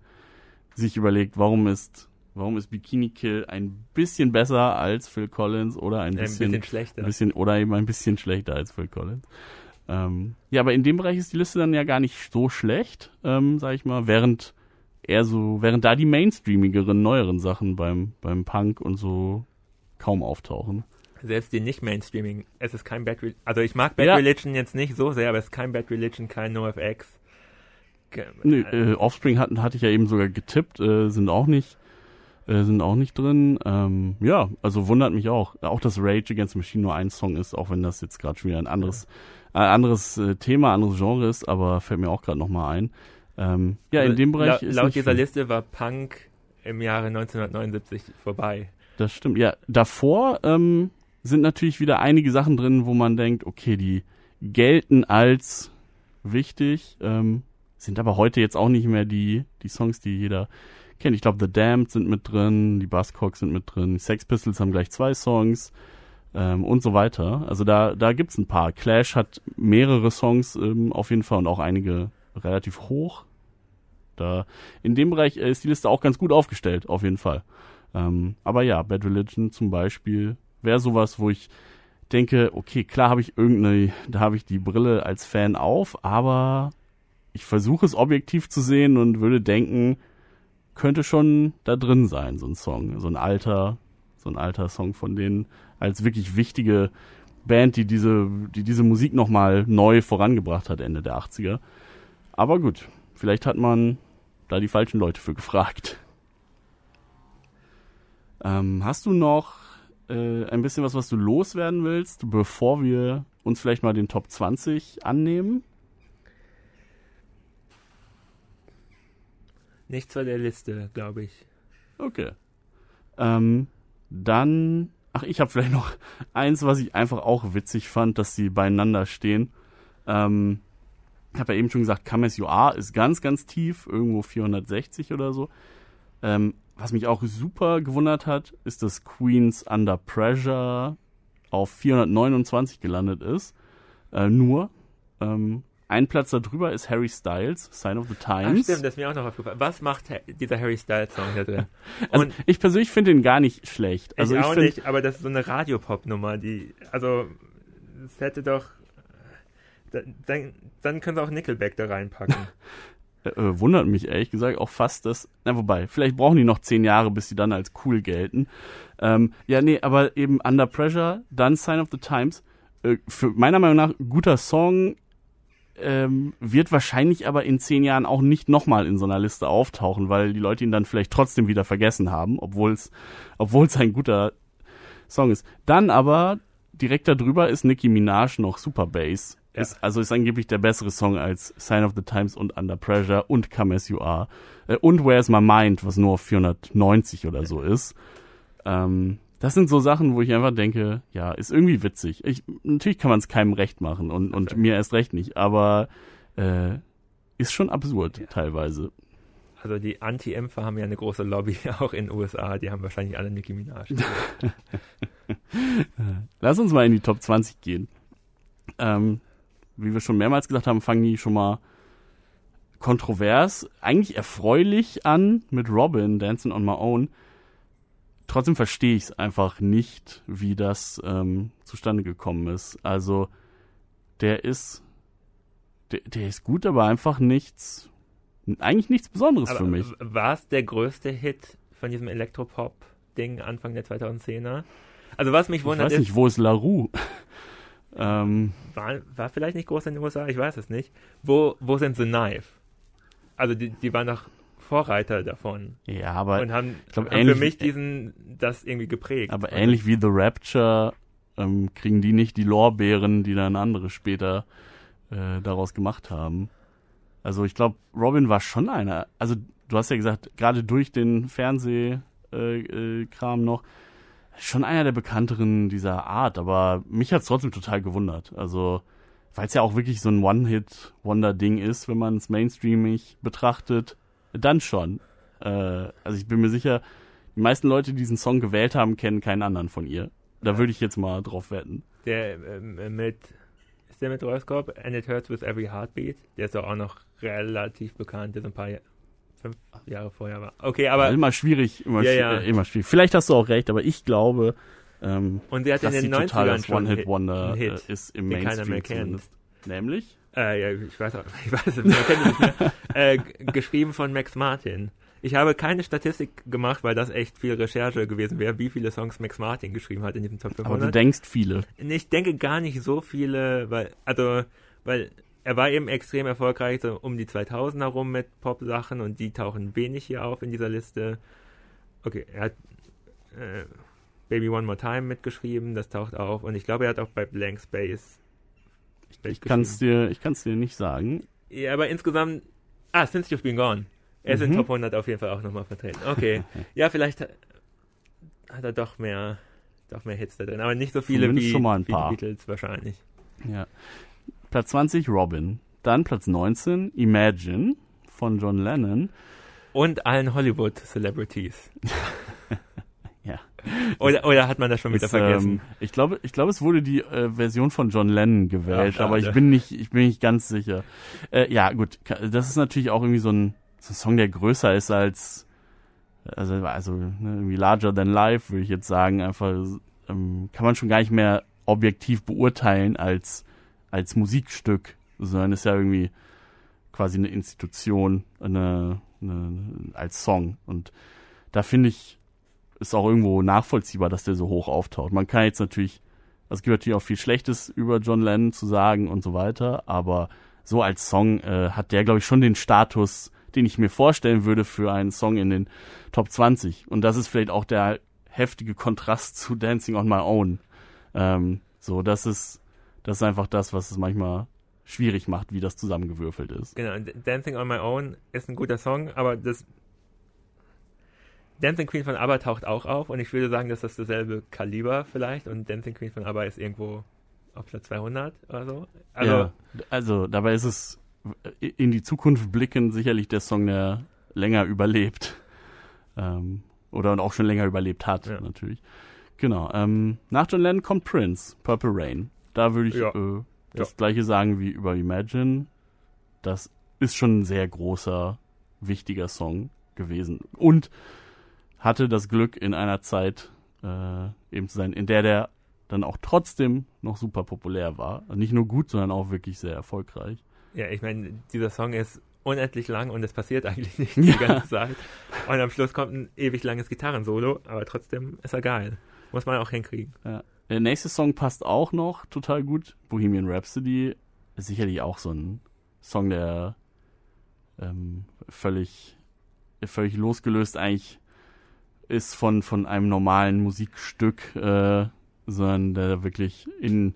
sich überlegt, warum ist warum ist Bikini Kill ein bisschen besser als Phil Collins oder ein, Ein bisschen, bisschen schlechter. ein bisschen oder eben ein bisschen schlechter als Phil Collins. Ähm, ja, aber in dem Bereich ist die Liste dann ja gar nicht so schlecht, ähm, sag ich mal, während eher so, während da die mainstreamigeren, neueren Sachen beim, beim Punk und so kaum auftauchen. Selbst die nicht Mainstreaming, es ist kein Bad Religion. Also ich mag Bad Ja. Religion jetzt nicht so sehr, aber es ist kein Bad Religion, kein NoFX. Ge- Nö, äh, Offspring hatten, hatte ich ja eben sogar getippt, äh, sind auch nicht, äh, sind auch nicht drin. Ähm, ja, also wundert mich auch. Auch dass Rage Against the Machine nur ein Song ist, auch wenn das jetzt gerade schon wieder ein anderes, ein anderes äh, Thema, anderes Genre ist, aber fällt mir auch gerade nochmal ein. Ähm, ja, in dem Bereich la ist Laut dieser viel. Liste war Punk im Jahre 1979 vorbei. Das stimmt. Ja, davor ähm, sind natürlich wieder einige Sachen drin, wo man denkt, okay, die gelten als wichtig, ähm, sind aber heute jetzt auch nicht mehr die, die Songs, die jeder kennt. Ich glaube, The Damned sind mit drin, die Buzzcocks sind mit drin, die Sex Pistols haben gleich zwei Songs ähm, und so weiter. Also da, da gibt's ein paar. Clash hat mehrere Songs ähm, auf jeden Fall und auch einige relativ hoch. Da in dem Bereich äh, ist die Liste auch ganz gut aufgestellt, auf jeden Fall. Ähm, aber ja, Bad Religion zum Beispiel wäre sowas, wo ich denke, okay, klar habe ich irgendeine, da habe ich die Brille als Fan auf, aber ich versuche es objektiv zu sehen und würde denken, könnte schon da drin sein, so ein Song, so ein alter, so ein alter Song von denen als wirklich wichtige Band, die diese, die diese Musik nochmal neu vorangebracht hat Ende der 80er. Aber gut, vielleicht hat man da die falschen Leute für gefragt. Ähm, hast du noch äh, ein bisschen was, was du loswerden willst, bevor wir uns vielleicht mal den Top 20 annehmen? Nichts bei der Liste, glaube ich. Okay. Ähm, dann, ach, ich habe vielleicht noch eins, was ich einfach auch witzig fand, dass sie beieinander stehen. Ähm, ich habe ja eben schon gesagt, As You Are ist ganz, ganz tief, irgendwo 460 oder so. Ähm, was mich auch super gewundert hat, ist, dass Queens Under Pressure auf 429 gelandet ist. Äh, nur. Ähm, ein Platz darüber ist Harry Styles, Sign of the Ach, Times. stimmt, das ist mir auch noch aufgefallen. Was macht dieser Harry Styles Song da drin? <laughs> Also ich persönlich finde ihn gar nicht schlecht. Also ich ich, auch find, nicht, aber das ist so eine Radiopop-Nummer, die, also, es hätte doch, da- dann, dann können sie auch Nickelback da reinpacken. <laughs> äh, äh, wundert mich ehrlich gesagt auch fast, dass, na wobei, vielleicht brauchen die noch zehn Jahre, bis sie dann als cool gelten. Ähm, ja, nee, aber eben Under Pressure, dann Sign of the Times, äh, für meiner Meinung nach guter Song, ähm, wird wahrscheinlich aber in zehn Jahren auch nicht nochmal in so einer Liste auftauchen, weil die Leute ihn dann vielleicht trotzdem wieder vergessen haben, obwohl es obwohl es ein guter Song ist. Dann aber direkt darüber ist Nicki Minaj noch Super Bass. Ja. Ist, also ist angeblich der bessere Song als Sign of the Times und Under Pressure und Come As You Are. Äh, und Where's My Mind, was nur auf 490 oder so ist. Ähm, das sind so Sachen, wo ich einfach denke, ja, ist irgendwie witzig. Ich, natürlich kann man es keinem recht machen und, und mir erst recht nicht, aber äh, ist schon absurd Ja. teilweise. Also die Anti-Impfer haben ja eine große Lobby, <laughs> auch in den USA, die haben wahrscheinlich alle Nicki Minaj. <laughs> Lass uns mal in die Top 20 gehen. Ähm, wie wir schon mehrmals gesagt haben, fangen die schon mal kontrovers, eigentlich erfreulich an mit Robin, Dancing on My Own. Trotzdem verstehe ich es einfach nicht, wie das ähm, zustande gekommen ist. Also, der ist, der, der ist gut, aber einfach nichts, eigentlich nichts Besonderes Aber für mich. war es der größte Hit von diesem Elektropop-Ding Anfang der 2010er? Also was mich Ich wundert weiß ist, nicht, wo ist LaRue? <laughs> ähm, war, war vielleicht nicht groß in den USA, ich weiß es nicht. Wo, wo sind The Knife? Also die, die waren doch Vorreiter davon ja, aber und haben, glaub, haben für mich diesen das irgendwie geprägt. Aber ähnlich wie The Rapture ähm, kriegen die nicht die Lorbeeren, die dann andere später äh, daraus gemacht haben. Also ich glaube, Robin war schon einer. Also du hast ja gesagt, gerade durch den Fernsehkram äh, äh, noch, schon einer der bekannteren dieser Art. Aber mich hat's trotzdem total gewundert. Also weil es ja auch wirklich so ein One-Hit-Wonder-Ding ist, wenn man es mainstreamig betrachtet, dann schon. Äh, also ich bin mir sicher, die meisten Leute, die diesen Song gewählt haben, kennen keinen anderen von ihr. Da würde ich jetzt mal drauf wetten. Der ähm, mit, ist der mit Royce Corp? And It Hurts With Every Heartbeat? Der ist doch auch noch relativ bekannt, der ist ein paar, fünf Jahre vorher war. Okay, aber. immer schwierig, immer, Ja, ja. Äh, immer schwierig. Vielleicht hast du auch recht, aber ich glaube, ähm, Und sie hat in den sie total 90ern das schon einen Hit, äh, ist im den keiner Mainstream mehr kennt. Nämlich? Äh, ja, ich weiß auch, <laughs> ich weiß es nicht, kenne mehr. <laughs> äh, geschrieben von Max Martin. Ich habe keine Statistik gemacht, weil das echt viel Recherche gewesen wäre, wie viele Songs Max Martin geschrieben hat in diesem Top Aber du 500. denkst viele. ich denke gar nicht so viele, weil, also, weil er war eben extrem erfolgreich, so um die 2000 herum mit Pop-Sachen und die tauchen wenig hier auf in dieser Liste. Okay, er hat äh, Baby One More Time mitgeschrieben, das taucht auf und ich glaube, er hat auch bei Blank Space Ich kann es dir, ich kann's dir nicht sagen. Ja, aber insgesamt. Ah, Since You've Been Gone. Er ist in Mhm. Top 100 auf jeden Fall auch nochmal vertreten. Okay. <laughs> ja, vielleicht hat, er doch mehr, doch mehr Hits da drin. Aber nicht so viele Zumindest wie, schon mal ein wie paar. die Beatles wahrscheinlich. Ja. Platz 20 Robin. Dann Platz 19 Imagine von John Lennon. Und allen Hollywood-Celebrities. <laughs> Ja. Oder, oder hat man das schon wieder Ist, vergessen? Ähm, ich glaube, ich glaube, es wurde die äh, Version von John Lennon gewählt, Ach, aber ich bin nicht, ich bin nicht ganz sicher. Äh, ja, gut, das ist natürlich auch irgendwie so ein, so ein Song, der größer ist als, also, also ne, irgendwie larger than life, würde ich jetzt sagen. Einfach ähm, kann man schon gar nicht mehr objektiv beurteilen als als Musikstück, sondern ist ja irgendwie quasi eine Institution, eine, eine als Song. Und da finde ich ist auch irgendwo nachvollziehbar, dass der so hoch auftaucht. Man kann jetzt natürlich, also es gibt natürlich auch viel Schlechtes über John Lennon zu sagen und so weiter, aber so als Song äh, hat der, glaube ich, schon den Status, den ich mir vorstellen würde für einen Song in den Top 20. Und das ist vielleicht auch der heftige Kontrast zu Dancing on My Own. Ähm, so, das ist, das ist einfach das, was es manchmal schwierig macht, wie das zusammengewürfelt ist. Genau, Dancing on My Own ist ein guter Song, aber das Dancing Queen von ABBA taucht auch auf und ich würde sagen, dass das dasselbe Kaliber vielleicht und Dancing Queen von ABBA ist irgendwo auf Platz 200 oder so. Also, ja, also dabei ist es äh, in die Zukunft blickend sicherlich der Song, der länger überlebt. Ähm, oder auch schon länger überlebt hat, Ja. natürlich. Genau. Ähm, nach John Lennon kommt Prince, Purple Rain. Da würde ich Ja. äh, das Ja. gleiche sagen wie über Imagine. Das ist schon ein sehr großer, wichtiger Song gewesen. Und hatte das Glück, in einer Zeit äh, eben zu sein, in der der dann auch trotzdem noch super populär war. Nicht nur gut, sondern auch wirklich sehr erfolgreich. ja, ich meine, dieser Song ist unendlich lang und es passiert eigentlich nicht <laughs> Ja. die ganze Zeit. Und am Schluss kommt ein ewig langes Gitarrensolo, aber trotzdem ist er geil. Muss man auch hinkriegen. Der nächste Song passt auch noch total gut. Bohemian Rhapsody ist sicherlich auch so ein Song, der ähm, völlig, völlig losgelöst eigentlich ist von, von einem normalen Musikstück, äh, sondern der wirklich in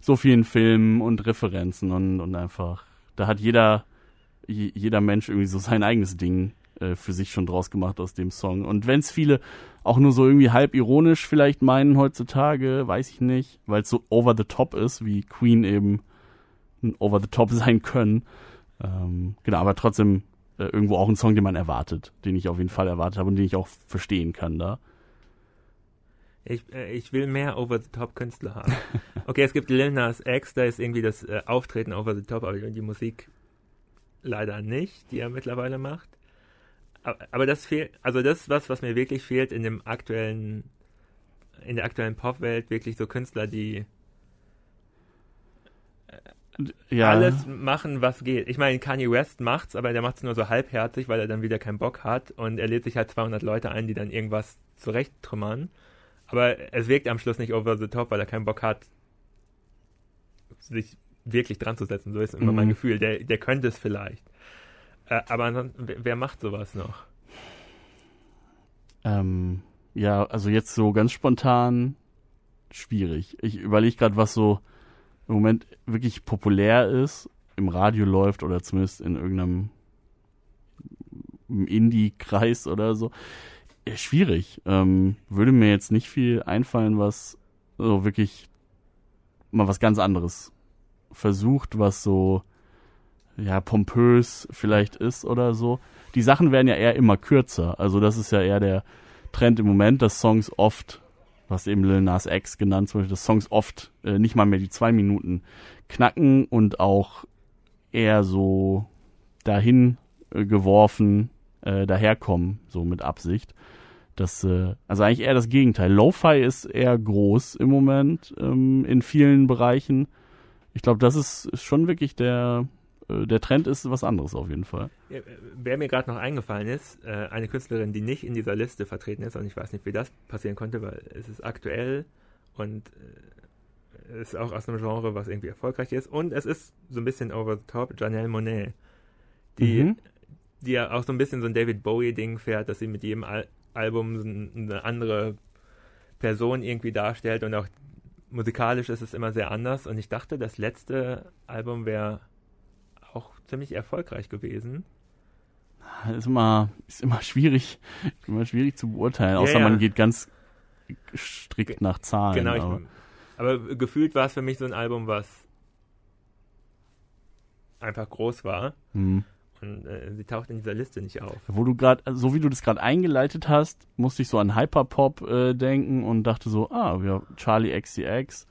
so vielen Filmen und Referenzen und, und einfach, da hat jeder, je- jeder Mensch irgendwie so sein eigenes Ding äh, für sich schon draus gemacht aus dem Song. Und wenn es viele auch nur so irgendwie halb ironisch vielleicht meinen heutzutage, weiß ich nicht, weil es so over the top ist, wie Queen eben over the top <laughs> sein können. Ähm, genau, aber trotzdem äh, irgendwo auch ein Song, den man erwartet, den ich auf jeden Fall erwartet habe und den ich auch verstehen kann da. Ich, äh, ich will mehr Over-the-Top-Künstler haben. <laughs> Okay, es gibt Lil Nas X, da ist irgendwie das äh, Auftreten Over-the-Top, aber die Musik leider nicht, die er mittlerweile macht. Aber, aber das fehlt, also das ist was, was mir wirklich fehlt in dem aktuellen, in der aktuellen Popwelt, wirklich so Künstler, die Ja, alles machen, was geht. Ich meine, Kanye West macht's, aber der macht's nur so halbherzig, weil er dann wieder keinen Bock hat und er lädt sich halt 200 Leute ein, die dann irgendwas zurechttrümmern. Aber es wirkt am Schluss nicht over the top, weil er keinen Bock hat, sich wirklich dran zu setzen. So ist immer Mhm. mein Gefühl. Der, der könnte es vielleicht. Äh, aber ansonsten, wer, macht sowas noch? Ähm, ja, also jetzt so ganz spontan schwierig. Ich überlege gerade, was so im Moment wirklich populär ist, im Radio läuft oder zumindest in irgendeinem Indie-Kreis oder so. Ja, schwierig. Ähm, würde mir jetzt nicht viel einfallen, was so wirklich mal was ganz anderes versucht, was so ja pompös vielleicht ist oder so. Die Sachen werden ja eher immer kürzer. Also das ist ja eher der Trend im Moment, dass Songs oft, was eben Lil Nas X genannt zum Beispiel, dass Songs oft äh, nicht mal mehr die zwei Minuten knacken und auch eher so dahin äh, geworfen äh, daherkommen, so mit Absicht. Das, äh, also eigentlich eher das Gegenteil. Lo-Fi ist eher groß im Moment ähm, in vielen Bereichen. Ich glaube, das ist, ist schon wirklich der, der Trend ist was anderes auf jeden Fall. Ja, wer mir gerade noch eingefallen ist, äh, eine Künstlerin, die nicht in dieser Liste vertreten ist, und ich weiß nicht, wie das passieren konnte, weil es ist aktuell und äh, ist auch aus einem Genre, was irgendwie erfolgreich ist. Und es ist so ein bisschen over the top, Janelle Monet, die, Mhm. die ja auch so ein bisschen so ein David Bowie-Ding fährt, dass sie mit jedem Al Album eine andere Person irgendwie darstellt und auch musikalisch ist es immer sehr anders. Und ich dachte, das letzte Album wäre auch ziemlich erfolgreich gewesen. Ist immer, ist immer schwierig, immer schwierig zu beurteilen, Ja, außer ja. man geht ganz strikt nach Zahlen. Genau, ich, aber, aber gefühlt war es für mich so ein Album, was einfach groß war hm. und äh, sie taucht in dieser Liste nicht auf. Wo du gerade, so wie du das gerade eingeleitet hast, musste ich so an Hyperpop äh, denken und dachte so, ah, ja, Charlie XCX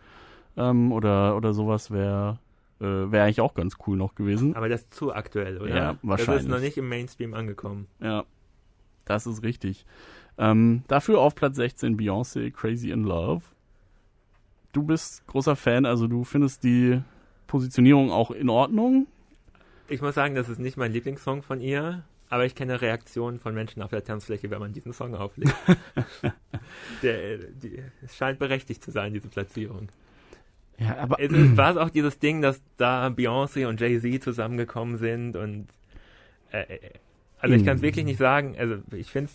ähm, oder, oder sowas wäre äh, wäre eigentlich auch ganz cool noch gewesen. Aber das ist zu aktuell, oder? Ja, Das wahrscheinlich. ist noch nicht im Mainstream angekommen. Ja, das ist richtig. Ähm, dafür auf Platz 16 Beyoncé, Crazy in Love. Du bist großer Fan, also du findest die Positionierung auch in Ordnung. Ich muss sagen, das ist nicht mein Lieblingssong von ihr, aber ich kenne Reaktionen von Menschen auf der Tanzfläche, wenn man diesen Song auflegt. <laughs> der, die, es scheint berechtigt zu sein, diese Platzierung. Ja, aber Es ist- <clears throat> war es auch dieses Ding, dass da Beyoncé und Jay-Z zusammengekommen sind und äh, äh, also ich kann es Mm. wirklich nicht sagen, also ich finde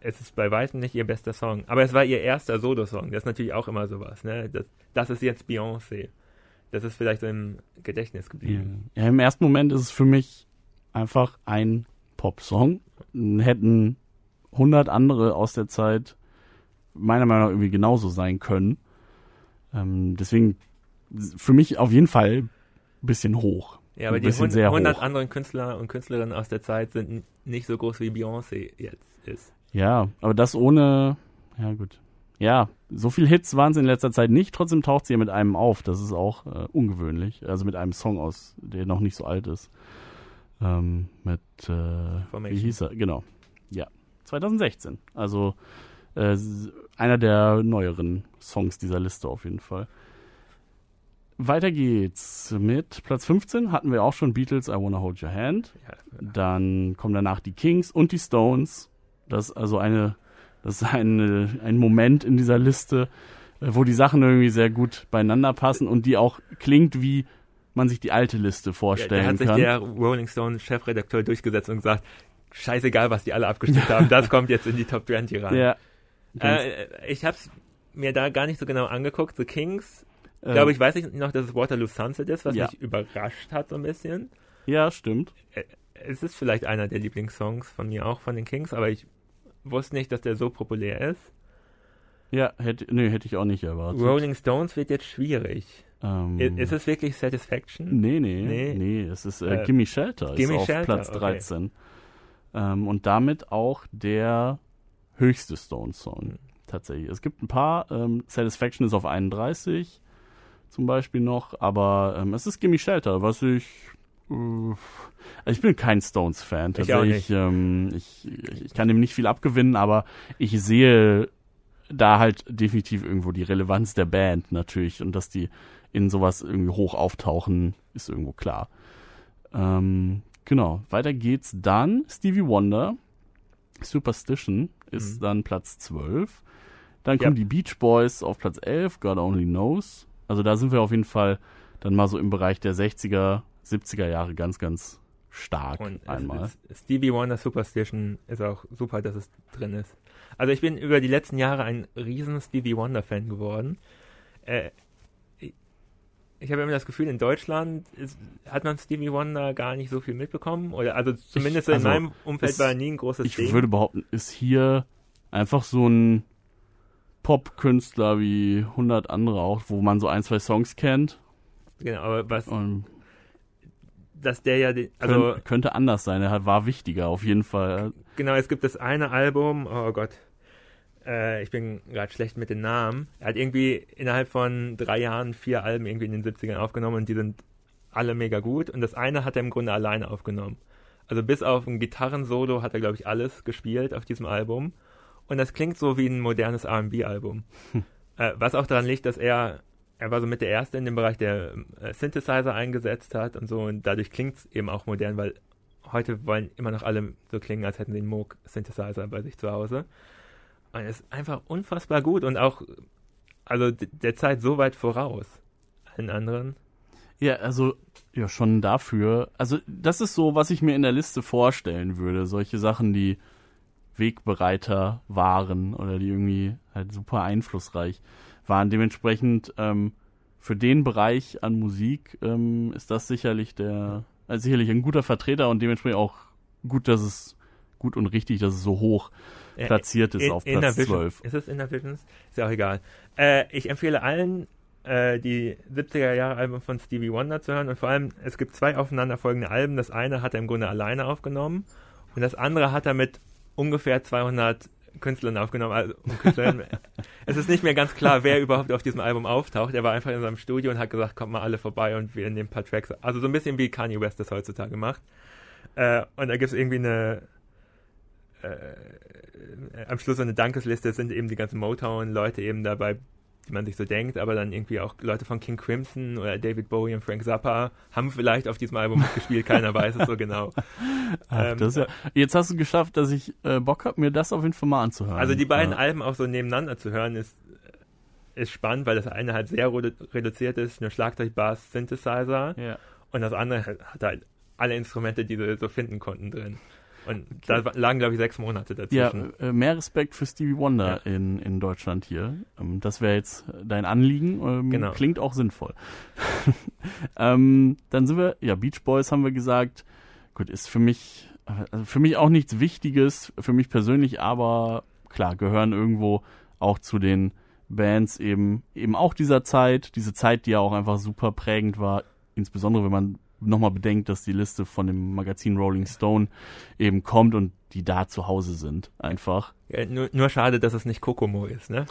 es ist bei weitem nicht ihr bester Song, aber es war ihr erster Solo-Song, das ist natürlich auch immer sowas, ne? Das, das ist jetzt Beyoncé. Das ist vielleicht so im Gedächtnis geblieben. ja, im ersten Moment ist es für mich einfach ein Popsong. Hätten 100 andere aus der Zeit meiner Meinung nach irgendwie genauso sein können. Ähm, deswegen für mich auf jeden Fall ein bisschen hoch. Ja, aber die bisschen hund- sehr 100 hoch. anderen Künstler und Künstlerinnen aus der Zeit sind nicht so groß wie Beyoncé jetzt ist. Ja, aber das ohne, ja gut. Ja, so viel Hits waren es in letzter Zeit nicht, trotzdem taucht sie ja mit einem auf. Das ist auch äh, ungewöhnlich. Also mit einem Song aus, der noch nicht so alt ist. Ähm, mit, äh, wie hieß er? Genau. Ja, 2016. Also äh, einer der neueren Songs dieser Liste auf jeden Fall. Weiter geht's mit Platz 15 hatten wir auch schon Beatles, I Wanna Hold Your Hand. Dann kommen danach die Kings und die Stones. Das ist also eine, das ist ein, ein Moment in dieser Liste, wo die Sachen irgendwie sehr gut beieinander passen und die auch klingt, wie man sich die alte Liste ja, da vorstellen hat sich kann. der Rolling Stone Chefredakteur durchgesetzt und gesagt, scheißegal, was die alle abgestimmt haben, das kommt jetzt in die Top 20 rein. ja, Äh, ich habe es mir da gar nicht so genau angeguckt. The Kings, äh, glaube ich, weiß ich noch, dass es Waterloo Sunset ist, was Ja. mich überrascht hat so ein bisschen. Ja, stimmt. Es ist vielleicht einer der Lieblingssongs von mir auch von den Kings, aber ich wusste nicht, dass der so populär ist. Ja, hätte, nee, hätte ich auch nicht erwartet. Rolling Stones wird jetzt schwierig. ähm, Ist es wirklich Satisfaction? Nee, nee, Nee. nee, es ist äh, Äh, Gimme Shelter, Gimme ist auf Shelter, Platz okay. 13. Ähm, und damit auch der höchste Stones-Song, Mhm. tatsächlich. Es gibt ein paar, ähm, Satisfaction ist auf 31 zum Beispiel noch, aber ähm, es ist Gimme Shelter, was ich äh, also ich bin kein Stones-Fan. Ich auch Tatsächlich, ähm, ich, ich kann dem nicht viel abgewinnen, aber ich sehe da halt definitiv irgendwo die Relevanz der Band natürlich und dass die in sowas irgendwie hoch auftauchen, ist irgendwo klar. Ähm, genau, weiter geht's dann. Stevie Wonder, Superstition ist Mhm. dann Platz 12. Dann Ja. kommen die Beach Boys auf Platz 11, God Only Knows. Also da sind wir auf jeden Fall dann mal so im Bereich der 60er, 70er Jahre ganz, ganz stark Und einmal. ist- Stevie Wonder Superstition ist auch super, dass es drin ist. Also ich bin über die letzten Jahre ein riesen Stevie Wonder Fan geworden. Äh, ich habe immer das Gefühl, in Deutschland ist, hat man Stevie Wonder gar nicht so viel mitbekommen. Oder also zumindest also, in meinem Umfeld es- war er nie ein großes Ich Ding. würde behaupten, ist hier einfach so ein Pop-Künstler wie 100 andere auch, wo man so ein, zwei Songs kennt. genau, aber was, Und dass der ja, die, also könnt, könnte anders sein. Er war wichtiger auf jeden Fall. Genau, es gibt das eine Album, oh Gott, äh, ich bin gerade schlecht mit den Namen. Er hat irgendwie innerhalb von drei Jahren vier Alben irgendwie in den 70ern aufgenommen und die sind alle mega gut. Und das eine hat er im Grunde alleine aufgenommen. Also bis auf ein Gitarrensolo hat er, glaube ich, alles gespielt auf diesem Album. Und das klingt so wie ein modernes RB-Album. Hm. Äh, was auch daran liegt, dass er, er war so mit der Erste in dem Bereich, der äh, Synthesizer eingesetzt hat und so. Und dadurch klingt es eben auch modern, weil heute wollen immer noch alle so klingen, als hätten sie einen Moog-Synthesizer bei sich zu Hause. Und ist einfach unfassbar gut und auch, also der Zeit so weit voraus. Allen anderen. Ja, also ja schon dafür. Also das ist so, was ich mir in der Liste vorstellen würde. Solche Sachen, die Wegbereiter waren oder die irgendwie halt super einflussreich waren. Dementsprechend ähm, für den Bereich an Musik ähm, ist das sicherlich der, also sicherlich ein guter Vertreter und dementsprechend auch gut, dass es gut und richtig, dass es so hoch platziert ist in, auf Platz 12. Ist es Innervisions? Ist ja auch egal. Äh, ich empfehle allen äh, die 70er Jahre Alben von Stevie Wonder zu hören und vor allem, es gibt zwei aufeinanderfolgende Alben. Das eine hat er im Grunde alleine aufgenommen und das andere hat er mit ungefähr 200 Künstlern aufgenommen. Also, Künstlern, <laughs> es ist nicht mehr ganz klar, wer überhaupt auf diesem Album auftaucht. Er war einfach in seinem Studio und hat gesagt, kommt mal alle vorbei und wir nehmen ein paar Tracks. Also so ein bisschen wie Kanye West das heutzutage macht. Äh, und da gibt es irgendwie eine äh, am Schluss so eine Dankesliste sind eben die ganzen Motown-Leute eben dabei, die man sich so denkt, aber dann irgendwie auch Leute von King Crimson oder David Bowie und Frank Zappa haben vielleicht auf diesem Album mitgespielt, keiner weiß es so genau. <laughs> Ach, ähm, ja, jetzt hast du geschafft, dass ich äh, Bock habe, mir das auf jeden Fall mal anzuhören. Also die beiden ja. Alben auch so nebeneinander zu hören, ist, ist spannend, weil das eine halt sehr reduziert ist, nur Schlagzeug, Bass, Synthesizer ja. und das andere hat halt alle Instrumente, die sie so finden konnten drin. Und da lagen, glaube ich, sechs Monate dazwischen. Ja, äh, mehr Respekt für Stevie Wonder ja. in, in Deutschland hier. Ähm, das wäre jetzt dein Anliegen. Ähm, genau. Klingt auch sinnvoll. <laughs> ähm, dann sind wir, ja, Beach Boys haben wir gesagt. Gut, ist für mich, also für mich auch nichts Wichtiges, für mich persönlich, aber klar, gehören irgendwo auch zu den Bands eben, eben auch dieser Zeit, diese Zeit, die ja auch einfach super prägend war, insbesondere wenn man nochmal bedenkt, dass die Liste von dem Magazin Rolling Stone eben kommt und die da zu Hause sind, einfach. Ja, nur, nur schade, dass es nicht Kokomo ist, ne?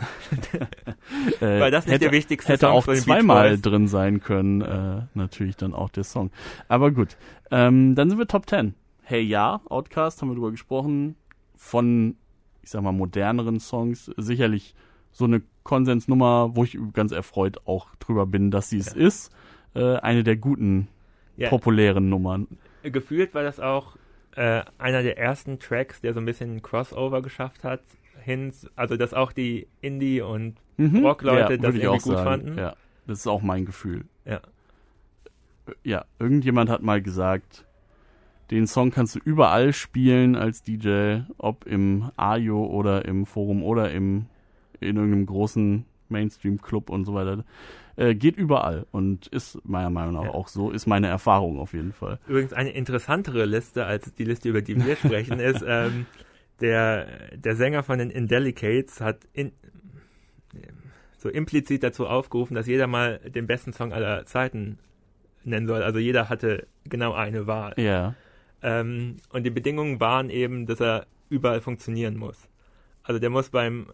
äh, <laughs> <laughs> Weil das nicht hätte, der wichtigste hätte Song auch zweimal drin sein können, äh, natürlich dann auch der Song. Aber gut, ähm, dann sind wir Top 10. Hey Ja, Outcast, haben wir drüber gesprochen, von, ich sag mal, moderneren Songs, sicherlich so eine Konsensnummer, wo ich ganz erfreut auch drüber bin, dass sie es ja. ist. Äh, eine der guten ja. populären Nummern. Gefühlt war das auch äh, einer der ersten Tracks, der so ein bisschen Crossover geschafft hat, hin, also dass auch die Indie- und mhm. Rock-Leute ja, das irgendwie gut sagen. fanden. Ja, das ist auch mein Gefühl. Ja. Ja, irgendjemand hat mal gesagt, den Song kannst du überall spielen als DJ, ob im Ajo oder im Forum oder im in irgendeinem großen Mainstream-Club und so weiter. Äh, geht überall und ist meiner Meinung nach ja. auch so, ist meine Erfahrung auf jeden Fall. Übrigens eine interessantere Liste als die Liste, über die wir sprechen, ist, <laughs> ähm, der, der Sänger von den Indelicates hat in, so implizit dazu aufgerufen, dass jeder mal den besten Song aller Zeiten nennen soll. Also jeder hatte genau eine Wahl. Ja. Ähm, und die Bedingungen waren eben, dass er überall funktionieren muss. Also der muss beim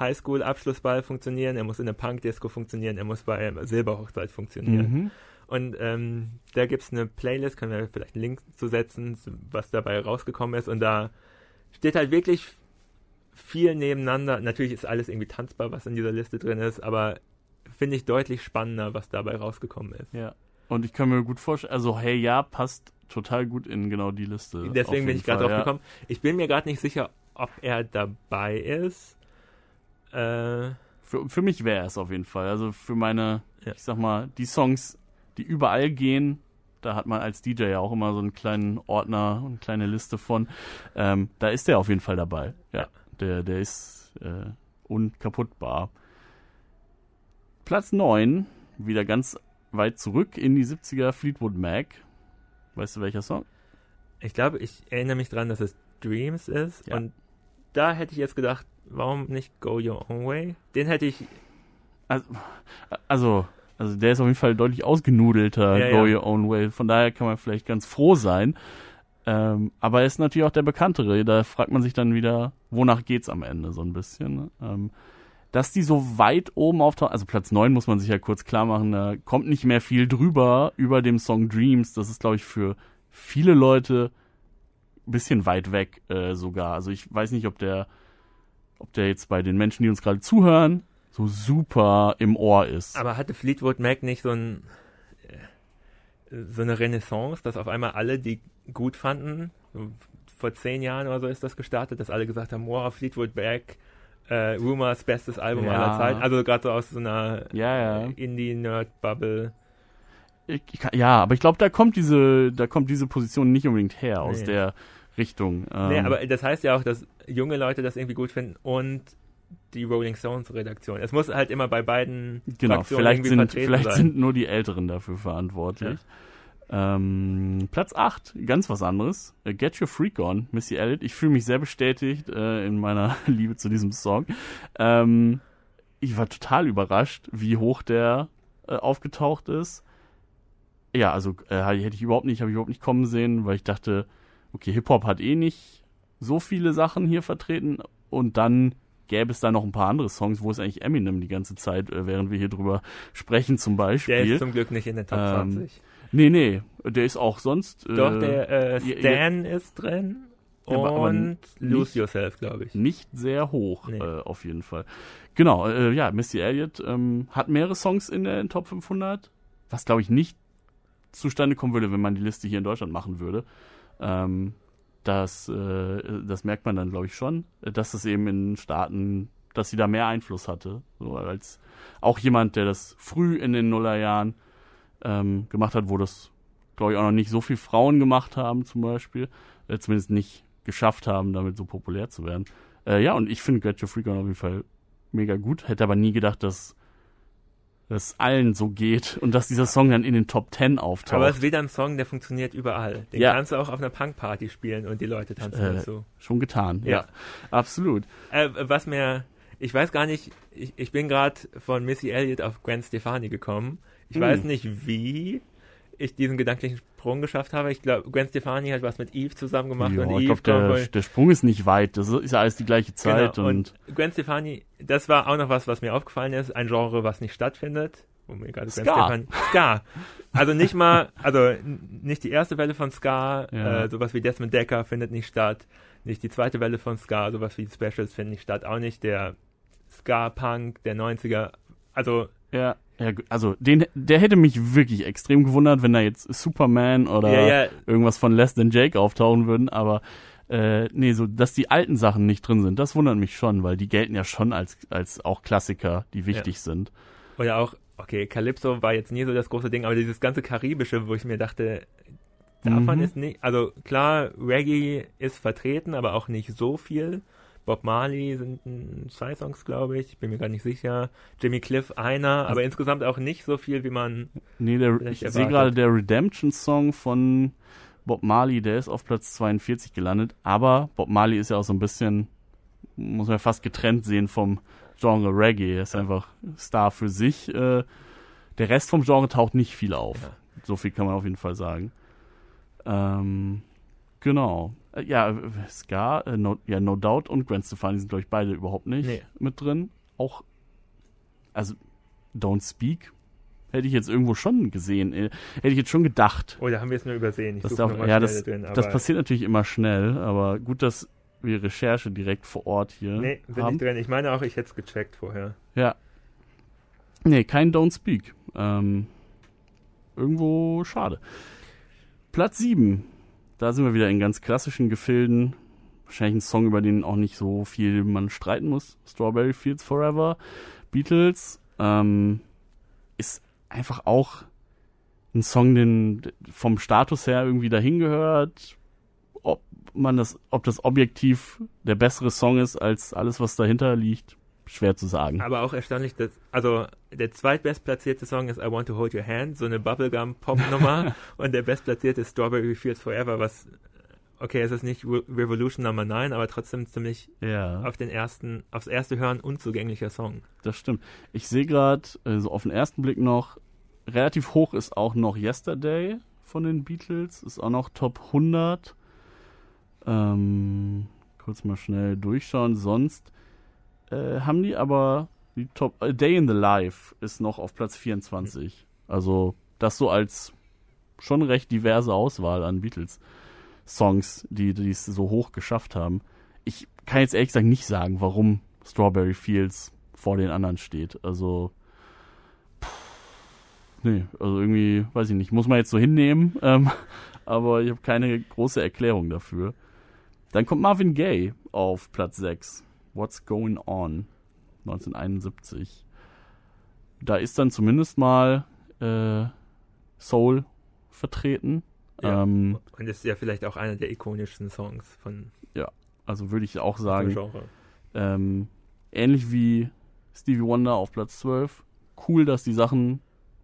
Highschool-Abschlussball funktionieren, er muss in der Punk-Disco funktionieren, er muss bei Silberhochzeit funktionieren. Mhm. Und ähm, da gibt es eine Playlist, können wir vielleicht einen Link zu setzen, was dabei rausgekommen ist. Und da steht halt wirklich viel nebeneinander. Natürlich ist alles irgendwie tanzbar, was in dieser Liste drin ist, aber finde ich deutlich spannender, was dabei rausgekommen ist. Ja. Und ich kann mir gut vorstellen, also hey ja, passt total gut in genau die Liste. Deswegen bin ich gerade drauf gekommen. Ich bin mir gerade nicht sicher, ob er dabei ist. Äh, für, für mich wäre es auf jeden Fall. Also für meine, ja. ich sag mal, die Songs, die überall gehen, da hat man als DJ ja auch immer so einen kleinen Ordner, eine kleine Liste von. Ähm, da ist der auf jeden Fall dabei. Ja, der, der ist äh, unkaputtbar. Platz 9, wieder ganz weit zurück in die 70er Fleetwood Mac. Weißt du welcher Song? Ich glaube, ich erinnere mich dran, dass es Dreams ist. Ja. Und da hätte ich jetzt gedacht, warum nicht Go Your Own Way? Den hätte ich. Also, also, also der ist auf jeden Fall deutlich ausgenudelter, ja, Go ja. Your Own Way. Von daher kann man vielleicht ganz froh sein. Ähm, aber er ist natürlich auch der bekanntere. Da fragt man sich dann wieder, wonach geht's am Ende so ein bisschen. Ne? Ähm, dass die so weit oben auftauchen, also Platz 9 muss man sich ja kurz klar machen, da kommt nicht mehr viel drüber über dem Song Dreams. Das ist, glaube ich, für viele Leute ein bisschen weit weg äh, sogar. Also ich weiß nicht, ob der, ob der jetzt bei den Menschen, die uns gerade zuhören, so super im Ohr ist. Aber hatte Fleetwood Mac nicht so ein äh, so eine Renaissance, dass auf einmal alle, die gut fanden, vor zehn Jahren oder so ist das gestartet, dass alle gesagt haben, wow, Fleetwood Mac, äh, Rumors, bestes Album Ja. aller Zeiten. Also gerade so aus so einer Ja, ja. äh, Indie-Nerd-Bubble. Ja, aber ich glaube, da kommt diese, da kommt diese Position nicht unbedingt her aus Nee. der Richtung. Ähm, Nee, aber das heißt ja auch, dass junge Leute das irgendwie gut finden und die Rolling Stones Redaktion. Es muss halt immer bei beiden genau, Fraktionen vielleicht irgendwie sind, vielleicht sein. sind nur die Älteren dafür verantwortlich. Ähm, Platz 8, ganz was anderes. Äh, Get Your Freak On, Missy Elliott. Ich fühle mich sehr bestätigt äh, in meiner <laughs> Liebe zu diesem Song. Ähm, ich war total überrascht, wie hoch der äh, aufgetaucht ist. Ja, also äh, hätte ich überhaupt nicht, habe ich überhaupt nicht kommen sehen, weil ich dachte, okay, Hip-Hop hat eh nicht so viele Sachen hier vertreten und dann gäbe es da noch ein paar andere Songs, wo ist eigentlich Eminem die ganze Zeit, äh, während wir hier drüber sprechen zum Der Beispiel. ist zum Glück nicht in den Top Ähm, 20. nee, nee, der ist auch sonst äh, Doch, der äh, Stan ist drin und Lose Yourself, glaube ich. nicht sehr hoch, Nee. äh, auf jeden Fall. Genau, äh, ja, Missy Elliott ähm, hat mehrere Songs in der Top 500, was glaube ich nicht zustande kommen würde, wenn man die Liste hier in Deutschland machen würde. Ähm, das, äh, das merkt man dann, glaube ich, schon, dass es eben in Staaten, dass sie da mehr Einfluss hatte. So als auch jemand, der das früh in den Nullerjahren ähm, gemacht hat, wo das, glaube ich, auch noch nicht so viel Frauen gemacht haben, zum Beispiel. Äh, zumindest nicht geschafft haben, damit so populär zu werden. Äh, ja, und ich finde Get Your Freak auf jeden Fall mega gut. Hätte aber nie gedacht, dass das allen so geht und dass dieser Song dann in den Top 10 auftaucht. Aber es ist wieder ein Song, der funktioniert überall. Den Ja. kannst du auch auf einer Punkparty spielen und die Leute tanzen Äh, dazu. Schon getan, ja. Ja. Absolut. Äh, was mir, ich weiß gar nicht, ich, ich bin gerade von Missy Elliott auf Gwen Stefani gekommen. Ich Hm. weiß nicht, wie ich diesen gedanklichen Sprung geschafft habe. Ich glaube, Gwen Stefani hat was mit Eve zusammen gemacht ja, und ich glaube, der, der Sprung ist nicht weit. Das ist ja alles die gleiche Zeit Genau, und, und Gwen Stefani, das war auch noch was, was mir aufgefallen ist, ein Genre, was nicht stattfindet. Mir gerade Gwen Ska. Stefani, Ska. Also nicht mal, also nicht die erste Welle von Ska, Ja. äh, sowas wie Desmond Decker findet nicht statt. Nicht die zweite Welle von Ska, sowas wie Specials finden nicht statt. Auch nicht der Ska-Punk der 90er. Also, ja, ja, also den, der hätte mich wirklich extrem gewundert, wenn da jetzt Superman oder ja, ja, irgendwas von Less Than Jake auftauchen würden, aber äh, nee, so dass die alten Sachen nicht drin sind, das wundert mich schon, weil die gelten ja schon als als auch Klassiker, die wichtig sind. oder auch, okay, Calypso war jetzt nie so das große Ding, aber dieses ganze Karibische, wo ich mir dachte, davon Mhm. ist nicht, also klar, Reggae ist vertreten, aber auch nicht so viel. Bob Marley sind zwei Songs, glaube ich, bin mir gar nicht sicher. Jimmy Cliff einer, aber insgesamt auch nicht so viel, wie man. Nee, der, ich sehe gerade der Redemption Song von Bob Marley, der ist auf Platz 42 gelandet, aber Bob Marley ist ja auch so ein bisschen muss man fast getrennt sehen vom Genre Reggae, er ist einfach Star für sich. Äh, der Rest vom Genre taucht nicht viel auf. Ja. So viel kann man auf jeden Fall sagen. Ähm, genau. Äh, Ja, äh, Ska, äh, no, ja, No Doubt und Gwen Stefani sind, glaube ich, beide überhaupt nicht Nee. mit drin. Auch, also, Don't Speak hätte ich jetzt irgendwo schon gesehen. Äh, hätte ich jetzt schon gedacht. Oder haben wir es nur übersehen? Ich Das, darf, ja, das, drin, das passiert natürlich immer schnell, aber gut, dass wir Recherche direkt vor Ort hier Nee, bin haben. nicht drin. Ich meine auch, ich hätte es gecheckt vorher. Ja. Nee, kein Don't Speak. Ähm, irgendwo schade. Platz 7. Da sind wir wieder in ganz klassischen Gefilden. Wahrscheinlich ein Song, über den auch nicht so viel man streiten muss. Strawberry Fields Forever. Beatles. Ähm, ist einfach auch ein Song, den vom Status her irgendwie dahin gehört. Ob man das, ob das objektiv der bessere Song ist als alles, was dahinter liegt, schwer zu sagen. Aber auch erstaunlich, dass, also der zweitbestplatzierte Song ist I Want to Hold Your Hand, so eine Bubblegum-Pop-Nummer. <laughs> und der bestplatzierte ist Strawberry Fields Forever, was, okay, es ist nicht Re Revolution Number 9, aber trotzdem ziemlich Ja, auf den ersten, aufs erste Hören unzugänglicher Song. das stimmt. Ich sehe gerade, äh, so auf den ersten Blick noch, relativ hoch ist auch noch Yesterday von den Beatles, ist auch noch Top 100. Ähm, kurz mal schnell durchschauen. Sonst äh, haben die aber die Top, A Day in the Life ist noch auf Platz 24. Also das so als schon recht diverse Auswahl an Beatles-Songs, die es so hoch geschafft haben. Ich kann jetzt ehrlich gesagt nicht sagen, warum Strawberry Fields vor den anderen steht. Also, nee, also irgendwie, weiß ich nicht, muss man jetzt so hinnehmen, <laughs> ähm, aber ich habe keine große Erklärung dafür. Dann kommt Marvin Gaye auf Platz 6. What's Going On? 1971. Da ist dann zumindest mal äh, Soul vertreten. Ja. Ähm, Und ist ja vielleicht auch einer der ikonischsten Songs von also würde ich auch sagen, ähm, ähnlich wie Stevie Wonder auf Platz 12. Cool, dass die Sachen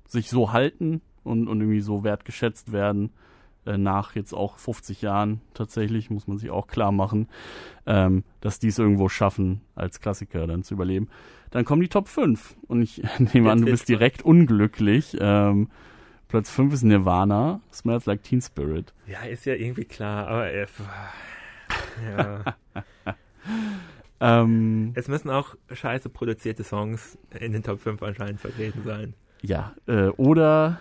sich so halten und, und irgendwie so wertgeschätzt werden. Äh, nach jetzt auch 50 Jahren tatsächlich, muss man sich auch klar machen, ähm, dass die es irgendwo schaffen, als Klassiker dann zu überleben. Dann kommen die Top 5 und ich <laughs> nehme an, du bist direkt unglücklich. Ähm, Platz 5 ist Nirvana, Smells Like Teen Spirit. Ja, ist ja irgendwie klar, aber äh, ja. <laughs> Ähm, es müssen auch scheiße produzierte Songs in den Top 5 anscheinend vertreten sein. Ja, äh, oder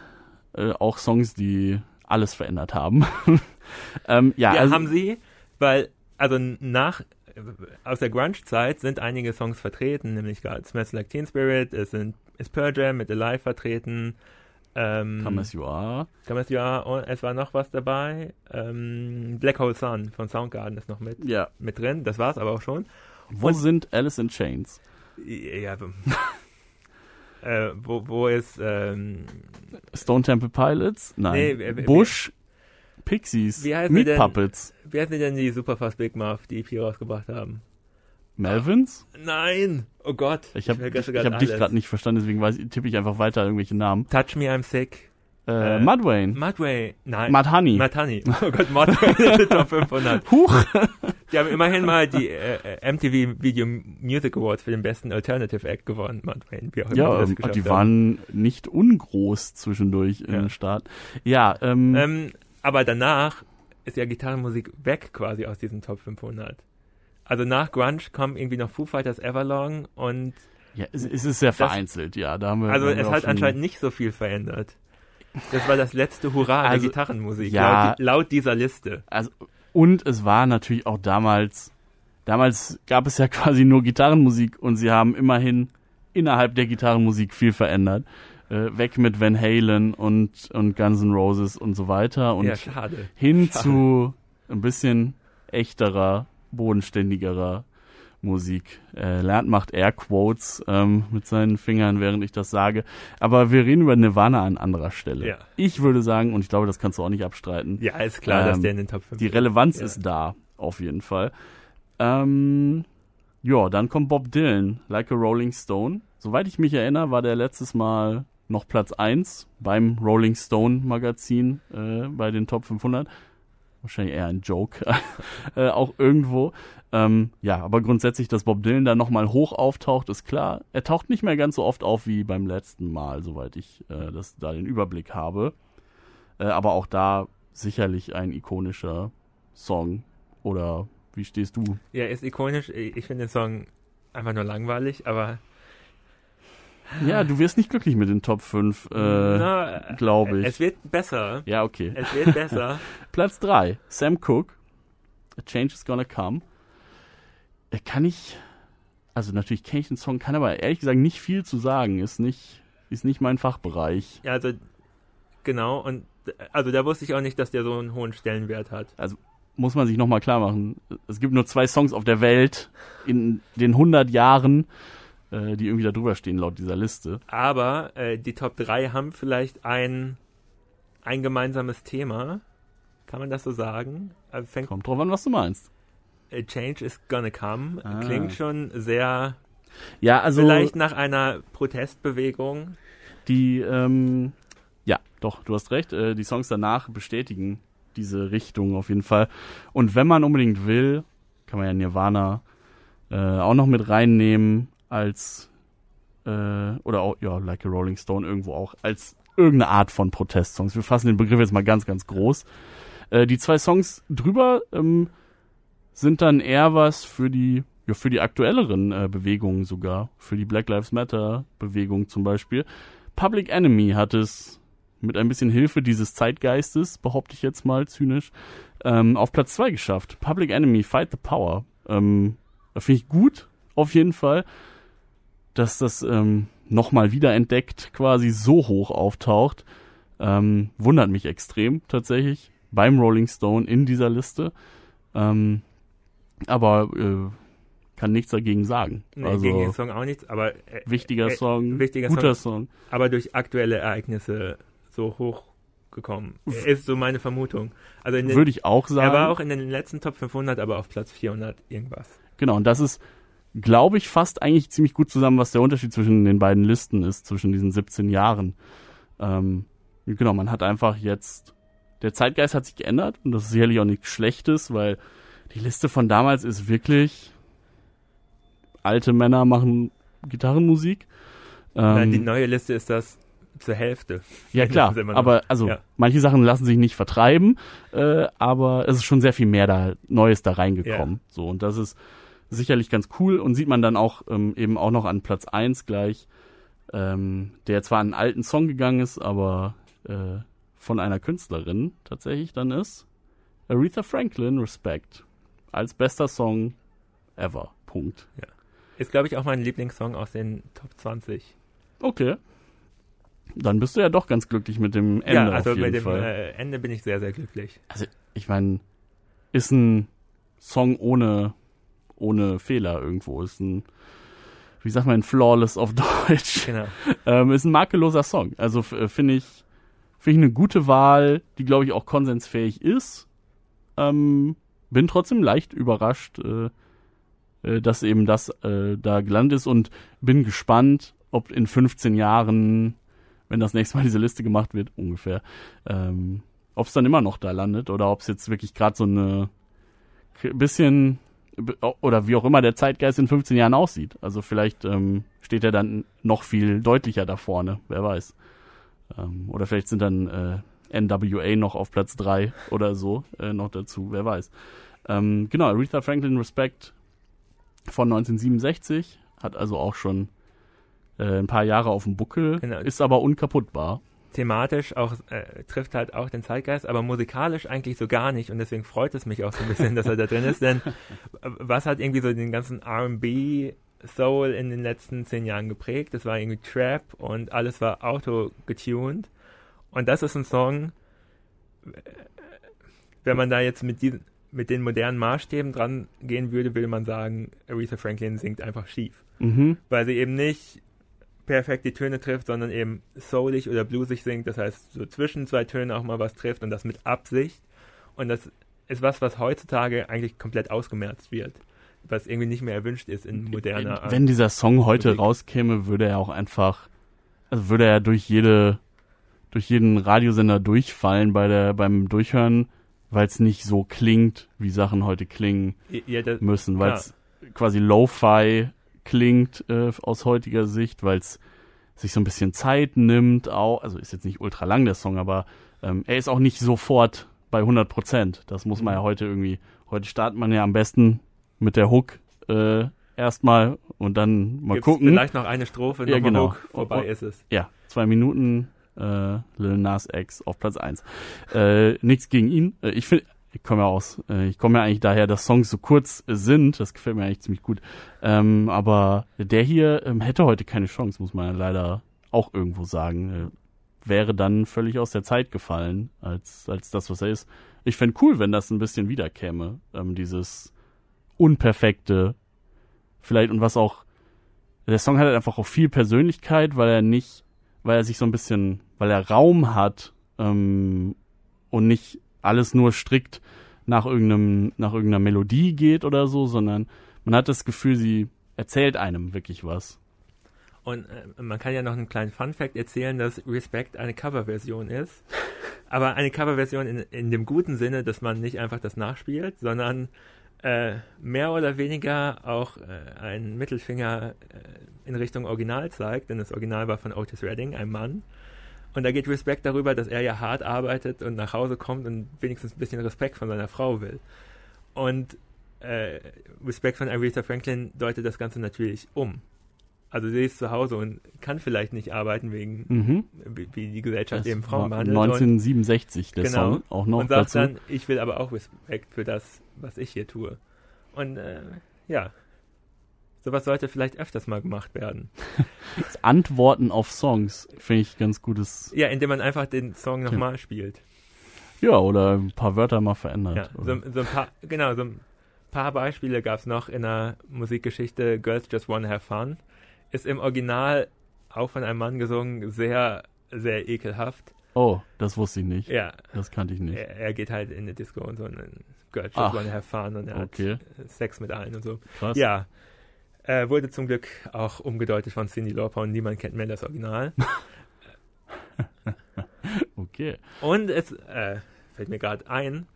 äh, auch Songs, die alles verändert haben. <laughs> ähm, ja, Ja, also, haben sie, weil, also nach, aus der Grunge-Zeit sind einige Songs vertreten, nämlich gerade Smells Like Teen Spirit, es sind, ist Pearl Jam mit Alive vertreten, ähm, Come As You Are. Come As You Are, und es war noch was dabei, ähm, Black Hole Sun von Soundgarden ist noch mit, Ja. mit drin, das war's aber auch schon. Wo Und- sind Alice in Chains? Ja, <laughs> äh, wo, wo ist, ähm, Stone Temple Pilots? Nein. Nee, Bush? Pixies? Wie Meat denn? Puppets? wie heißen denn die Superfast Big Muff, die EP rausgebracht haben? Melvins? Nein! Oh Gott! Ich habe hab dich gerade nicht verstanden, deswegen weiß, tippe ich einfach weiter irgendwelche Namen. Touch Me, I'm Sick. Äh, Äh, Mudwayne. Mudway. Nein. Mud Honey. Matt Honey. Oh Gott, den Top 500. Huch! Die haben immerhin mal die äh, MTV Video Music Awards für den besten Alternative Act gewonnen, Mudway. Wie auch immer Ja, die das ähm, die haben. waren nicht ungroß zwischendurch Ja. im Start. Ja, ähm, Ähm, aber danach ist ja Gitarrenmusik weg quasi aus diesem Top 500. Also nach Grunge kommen irgendwie noch Foo Fighters Everlong und ja es, es ist sehr das- vereinzelt, ja. Da haben wir, also haben es hat anscheinend nicht so viel verändert. Das war das letzte Hurra Also, der Gitarrenmusik, ja. laut, laut dieser Liste. Also, und es war natürlich auch damals, damals gab es ja <laughs> quasi nur Gitarrenmusik und sie haben immerhin innerhalb der Gitarrenmusik viel verändert. Äh, weg mit Van Halen und, und Guns N' Roses und so weiter und ja, hin schade. zu ein bisschen echterer, bodenständigerer Musik. Äh, lernt macht Airquotes ähm, mit seinen Fingern, während ich das sage. Aber wir reden über Nirvana an anderer Stelle. Ja. Ich würde sagen, und ich glaube, das kannst du auch nicht abstreiten, Ja, ist klar, dass Ähm, der in den Top 5 die Relevanz Ja. ist da, auf jeden Fall. Ähm, ja, dann kommt Bob Dylan, Like a Rolling Stone. Soweit ich mich erinnere, war der letztes Mal noch Platz 1 beim Rolling Stone Magazin äh, bei den Top 500. Wahrscheinlich eher ein Joke, <laughs> äh, auch irgendwo. Ähm, ja, aber grundsätzlich, dass Bob Dylan da nochmal hoch auftaucht, ist klar. Er taucht nicht mehr ganz so oft auf wie beim letzten Mal, soweit ich äh, das, da den Überblick habe. Äh, aber auch da sicherlich ein ikonischer Song. Oder wie stehst du? Ja, ist ikonisch. Ich finde den Song einfach nur langweilig, aber Ja, du wirst nicht glücklich mit den Top 5, äh, glaube ich. es wird besser. ja, okay. Es wird besser. <laughs> Platz 3, Sam Cooke, A Change is Gonna Come. Kann ich, also natürlich kenne ich den Song, kann aber ehrlich gesagt nicht viel zu sagen. Ist nicht, ist nicht mein Fachbereich. ja, also genau. Und also da wusste ich auch nicht, dass der so einen hohen Stellenwert hat. Muss man sich nochmal klar machen. Es gibt nur zwei Songs auf der Welt in den 100 Jahren, äh, die irgendwie da drüber stehen laut dieser Liste. Aber äh, die Top 3 haben vielleicht ein, ein gemeinsames Thema. Kann man das so sagen? Also fängt, Kommt drauf an, was du meinst. A Change is gonna come. Ah. Klingt schon sehr, Ja, also vielleicht nach einer Protestbewegung. die, ähm, ja, doch, du hast recht. Äh, die Songs danach bestätigen diese Richtung auf jeden Fall. Und wenn man unbedingt will, kann man ja Nirvana äh, auch noch mit reinnehmen als äh, oder auch ja Like a Rolling Stone irgendwo auch als irgendeine Art von Protestsongs. Wir fassen den Begriff jetzt mal ganz ganz groß. Äh, die zwei Songs drüber ähm, sind dann eher was für die ja, für die aktuelleren äh, Bewegungen sogar, für die Black Lives Matter Bewegung zum Beispiel. Public Enemy hat es mit ein bisschen Hilfe dieses Zeitgeistes, behaupte ich jetzt mal zynisch, ähm, auf Platz 2 geschafft. Public Enemy, Fight the Power. Ähm, Finde ich gut, auf jeden Fall, dass das ähm, nochmal wiederentdeckt quasi so hoch auftaucht. Ähm, wundert mich extrem tatsächlich beim Rolling Stone in dieser Liste. Ähm, aber äh, kann nichts dagegen sagen. Nee, also, gegen den Song auch nichts, aber äh, wichtiger äh, Song, wichtiger guter Song, Song. aber durch aktuelle Ereignisse so hochgekommen. Ist so meine Vermutung. Also den, Würde ich auch sagen. er war auch in den letzten Top 500, aber auf Platz 400 irgendwas. Genau, und das ist, glaube ich, fast eigentlich ziemlich gut zusammen, was der Unterschied zwischen den beiden Listen ist, zwischen diesen 17 Jahren. Ähm, genau, man hat einfach jetzt, der Zeitgeist hat sich geändert und das ist sicherlich auch nichts Schlechtes, weil die Liste von damals ist wirklich, alte Männer machen Gitarrenmusik. Nein, Ähm, die neue Liste ist das zur Hälfte. ja klar, aber also ja. manche Sachen lassen sich nicht vertreiben, äh, aber es ist schon sehr viel mehr da Neues da reingekommen. So und das ist sicherlich ganz cool und sieht man dann auch ähm, eben auch noch an Platz 1 gleich, ähm, der zwar an einen alten Song gegangen ist, aber äh, von einer Künstlerin tatsächlich dann ist Aretha Franklin Respect als bester Song ever. Punkt. Ist, glaube ich, auch mein Lieblingssong aus den Top 20. Okay. Dann bist du ja doch ganz glücklich mit dem Ende ja, also auf jeden mit dem Fall. äh, Ende bin ich sehr, sehr glücklich. also ich meine, ist ein Song ohne, ohne Fehler irgendwo. Ist ein, wie sagt man, flawless auf <laughs> Deutsch. Genau. Ähm, ist ein makelloser Song. Also äh, finde ich, finde ich eine gute Wahl, die glaube ich auch konsensfähig ist. Ähm, bin trotzdem leicht überrascht, äh, äh, dass eben das äh, da gelandet ist und bin gespannt, ob in 15 Jahren, wenn das nächste Mal diese Liste gemacht wird, ungefähr, ähm, ob es dann immer noch da landet oder ob es jetzt wirklich gerade so eine bisschen oder wie auch immer der Zeitgeist in 15 Jahren aussieht. Also vielleicht ähm, steht er dann noch viel deutlicher da vorne, wer weiß. Ähm, oder vielleicht sind dann äh, NWA noch auf Platz 3 oder so äh, noch dazu, wer weiß. Ähm, genau, Aretha Franklin Respect von 1967 hat also auch schon äh, ein paar Jahre auf dem Buckel, Genau. ist aber unkaputtbar. Thematisch auch, äh, trifft halt auch den Zeitgeist, aber musikalisch eigentlich so gar nicht und deswegen freut es mich auch so ein bisschen, dass er da drin ist, denn äh, was hat irgendwie so den ganzen R&B Soul in den letzten zehn Jahren geprägt? Das war irgendwie Trap und alles war auto-getuned und das ist ein Song, wenn man da jetzt mit diesen mit den modernen Maßstäben dran gehen würde, würde man sagen, Aretha Franklin singt einfach schief Mhm. weil sie eben nicht perfekt die Töne trifft, sondern eben soulig oder bluesig singt. Das heißt, so zwischen zwei Tönen auch mal was trifft und das mit Absicht. Und das ist was, was heutzutage eigentlich komplett ausgemerzt wird. Was irgendwie nicht mehr erwünscht ist in moderner Art. Wenn dieser Song heute Musik. rauskäme, würde er auch einfach, also würde er durch jede, durch jeden Radiosender durchfallen bei der, beim Durchhören, weil es nicht so klingt, wie Sachen heute klingen ja, das, müssen, weil es quasi Lo-Fi klingt äh, aus heutiger Sicht, weil es sich so ein bisschen Zeit nimmt, auch, also ist jetzt nicht ultra lang der Song, aber ähm, er ist auch nicht sofort bei 100 Prozent. Das muss man ja heute irgendwie, heute startet man ja am besten mit der Hook äh, erstmal und dann mal gibt's gucken. vielleicht noch eine Strophe, Ja, genau. Hook, vorbei Oh, oh. ist es. Ja, zwei Minuten äh, Lil Nas X auf Platz eins. Äh, nichts gegen ihn. Äh, ich finde, ich komme ja aus, äh, ich komme ja eigentlich daher, dass Songs so kurz sind. Das gefällt mir eigentlich ziemlich gut. Ähm, aber der hier ähm, hätte heute keine Chance, muss man ja leider auch irgendwo sagen. Äh, wäre dann völlig aus der Zeit gefallen, als, als das, was er ist. Ich fände cool, wenn das ein bisschen wiederkäme. Ähm, dieses unperfekte, vielleicht und was auch der Song hat halt einfach auch viel Persönlichkeit, weil er nicht, weil er sich so ein bisschen, weil er Raum hat ähm, und nicht alles nur strikt nach irgendeinem, nach irgendeiner Melodie geht oder so, sondern man hat das Gefühl, sie erzählt einem wirklich was. Und äh, man kann ja noch einen kleinen Fun-Fact erzählen, dass Respect eine Coverversion ist. <laughs> Aber eine Coverversion in, in dem guten Sinne, dass man nicht einfach das nachspielt, sondern äh, mehr oder weniger auch äh, einen Mittelfinger äh, in Richtung Original zeigt, denn das Original war von Otis Redding, einem Mann. Und da geht Respect darüber, dass er ja hart arbeitet und nach Hause kommt und wenigstens ein bisschen Respekt von seiner Frau will. Und äh, Respect von Aretha Franklin deutet das Ganze natürlich um. Also sie ist zu Hause und kann vielleicht nicht arbeiten wegen, Mhm. wie, wie die Gesellschaft Das eben Frauen behandelt. 1967 der Genau. Song auch noch und sagt dazu. dann, ich will aber auch Respekt für das, was ich hier tue. Und äh, ja, sowas sollte vielleicht öfters mal gemacht werden. <laughs> Antworten auf Songs finde ich ganz gutes. Ja, indem man einfach den Song Ja. nochmal spielt. Ja, oder ein paar Wörter mal verändert. Ja, so, so ein paar, genau, so ein paar Beispiele gab es noch in der Musikgeschichte. Girls Just Wanna Have Fun ist im Original auch von einem Mann gesungen, sehr, sehr ekelhaft. Oh, das wusste ich nicht. Ja, Das kannte ich nicht. er, er geht halt in eine Disco und so und Girls Just Ach, Wanna Have Fun und er Okay, hat Sex mit allen und so. krass. Ja, äh, wurde zum Glück auch umgedeutet von Cindy Lauper und niemand kennt mehr das Original. <laughs> Okay. Und es äh, fällt mir gerade ein,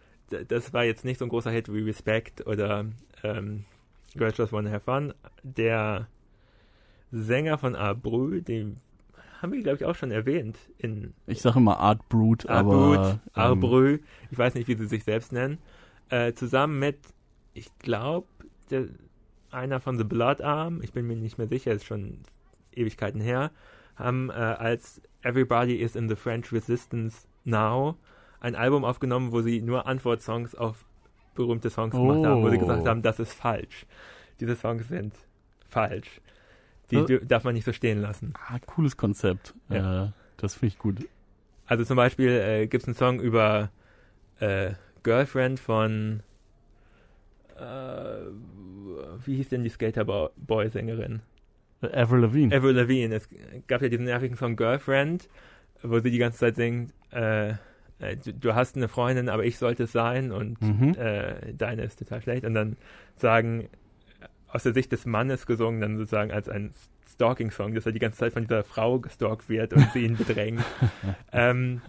das war jetzt nicht so ein großer Hit wie Respect oder ähm, Girls Just Wanna Have Fun. Der Sänger von Abreu, den haben wir, glaube ich, auch schon erwähnt in Ich sage immer Art Brute, Abreu, aber. ähm, Abreu, ich weiß nicht, wie sie sich selbst nennen, äh, zusammen mit, ich glaube, einer von The Blood Arm, ich bin mir nicht mehr sicher, ist schon Ewigkeiten her, haben äh, als Everybody is in the French Resistance Now ein Album aufgenommen, wo sie nur Antwortsongs auf berühmte Songs gemacht haben, wo sie Oh. gesagt haben, das ist falsch. Diese Songs sind falsch. Die dür- darf man nicht so stehen lassen. ah, cooles Konzept. Ja. Äh, das finde ich gut. Also zum Beispiel äh, gibt es einen Song über äh, Girlfriend von wie hieß denn die Skaterboy-Sängerin? Avril Lavigne. Avril Lavigne. Es gab ja diesen nervigen Song Girlfriend, wo sie die ganze Zeit singt, äh, äh, du, du hast eine Freundin, aber ich sollte es sein und mhm. äh, deine ist total schlecht. Und dann sagen, aus der Sicht des Mannes gesungen, dann sozusagen als ein Stalking-Song, dass er die ganze Zeit von dieser Frau gestalkt wird und sie ihn bedrängt. <laughs> ähm,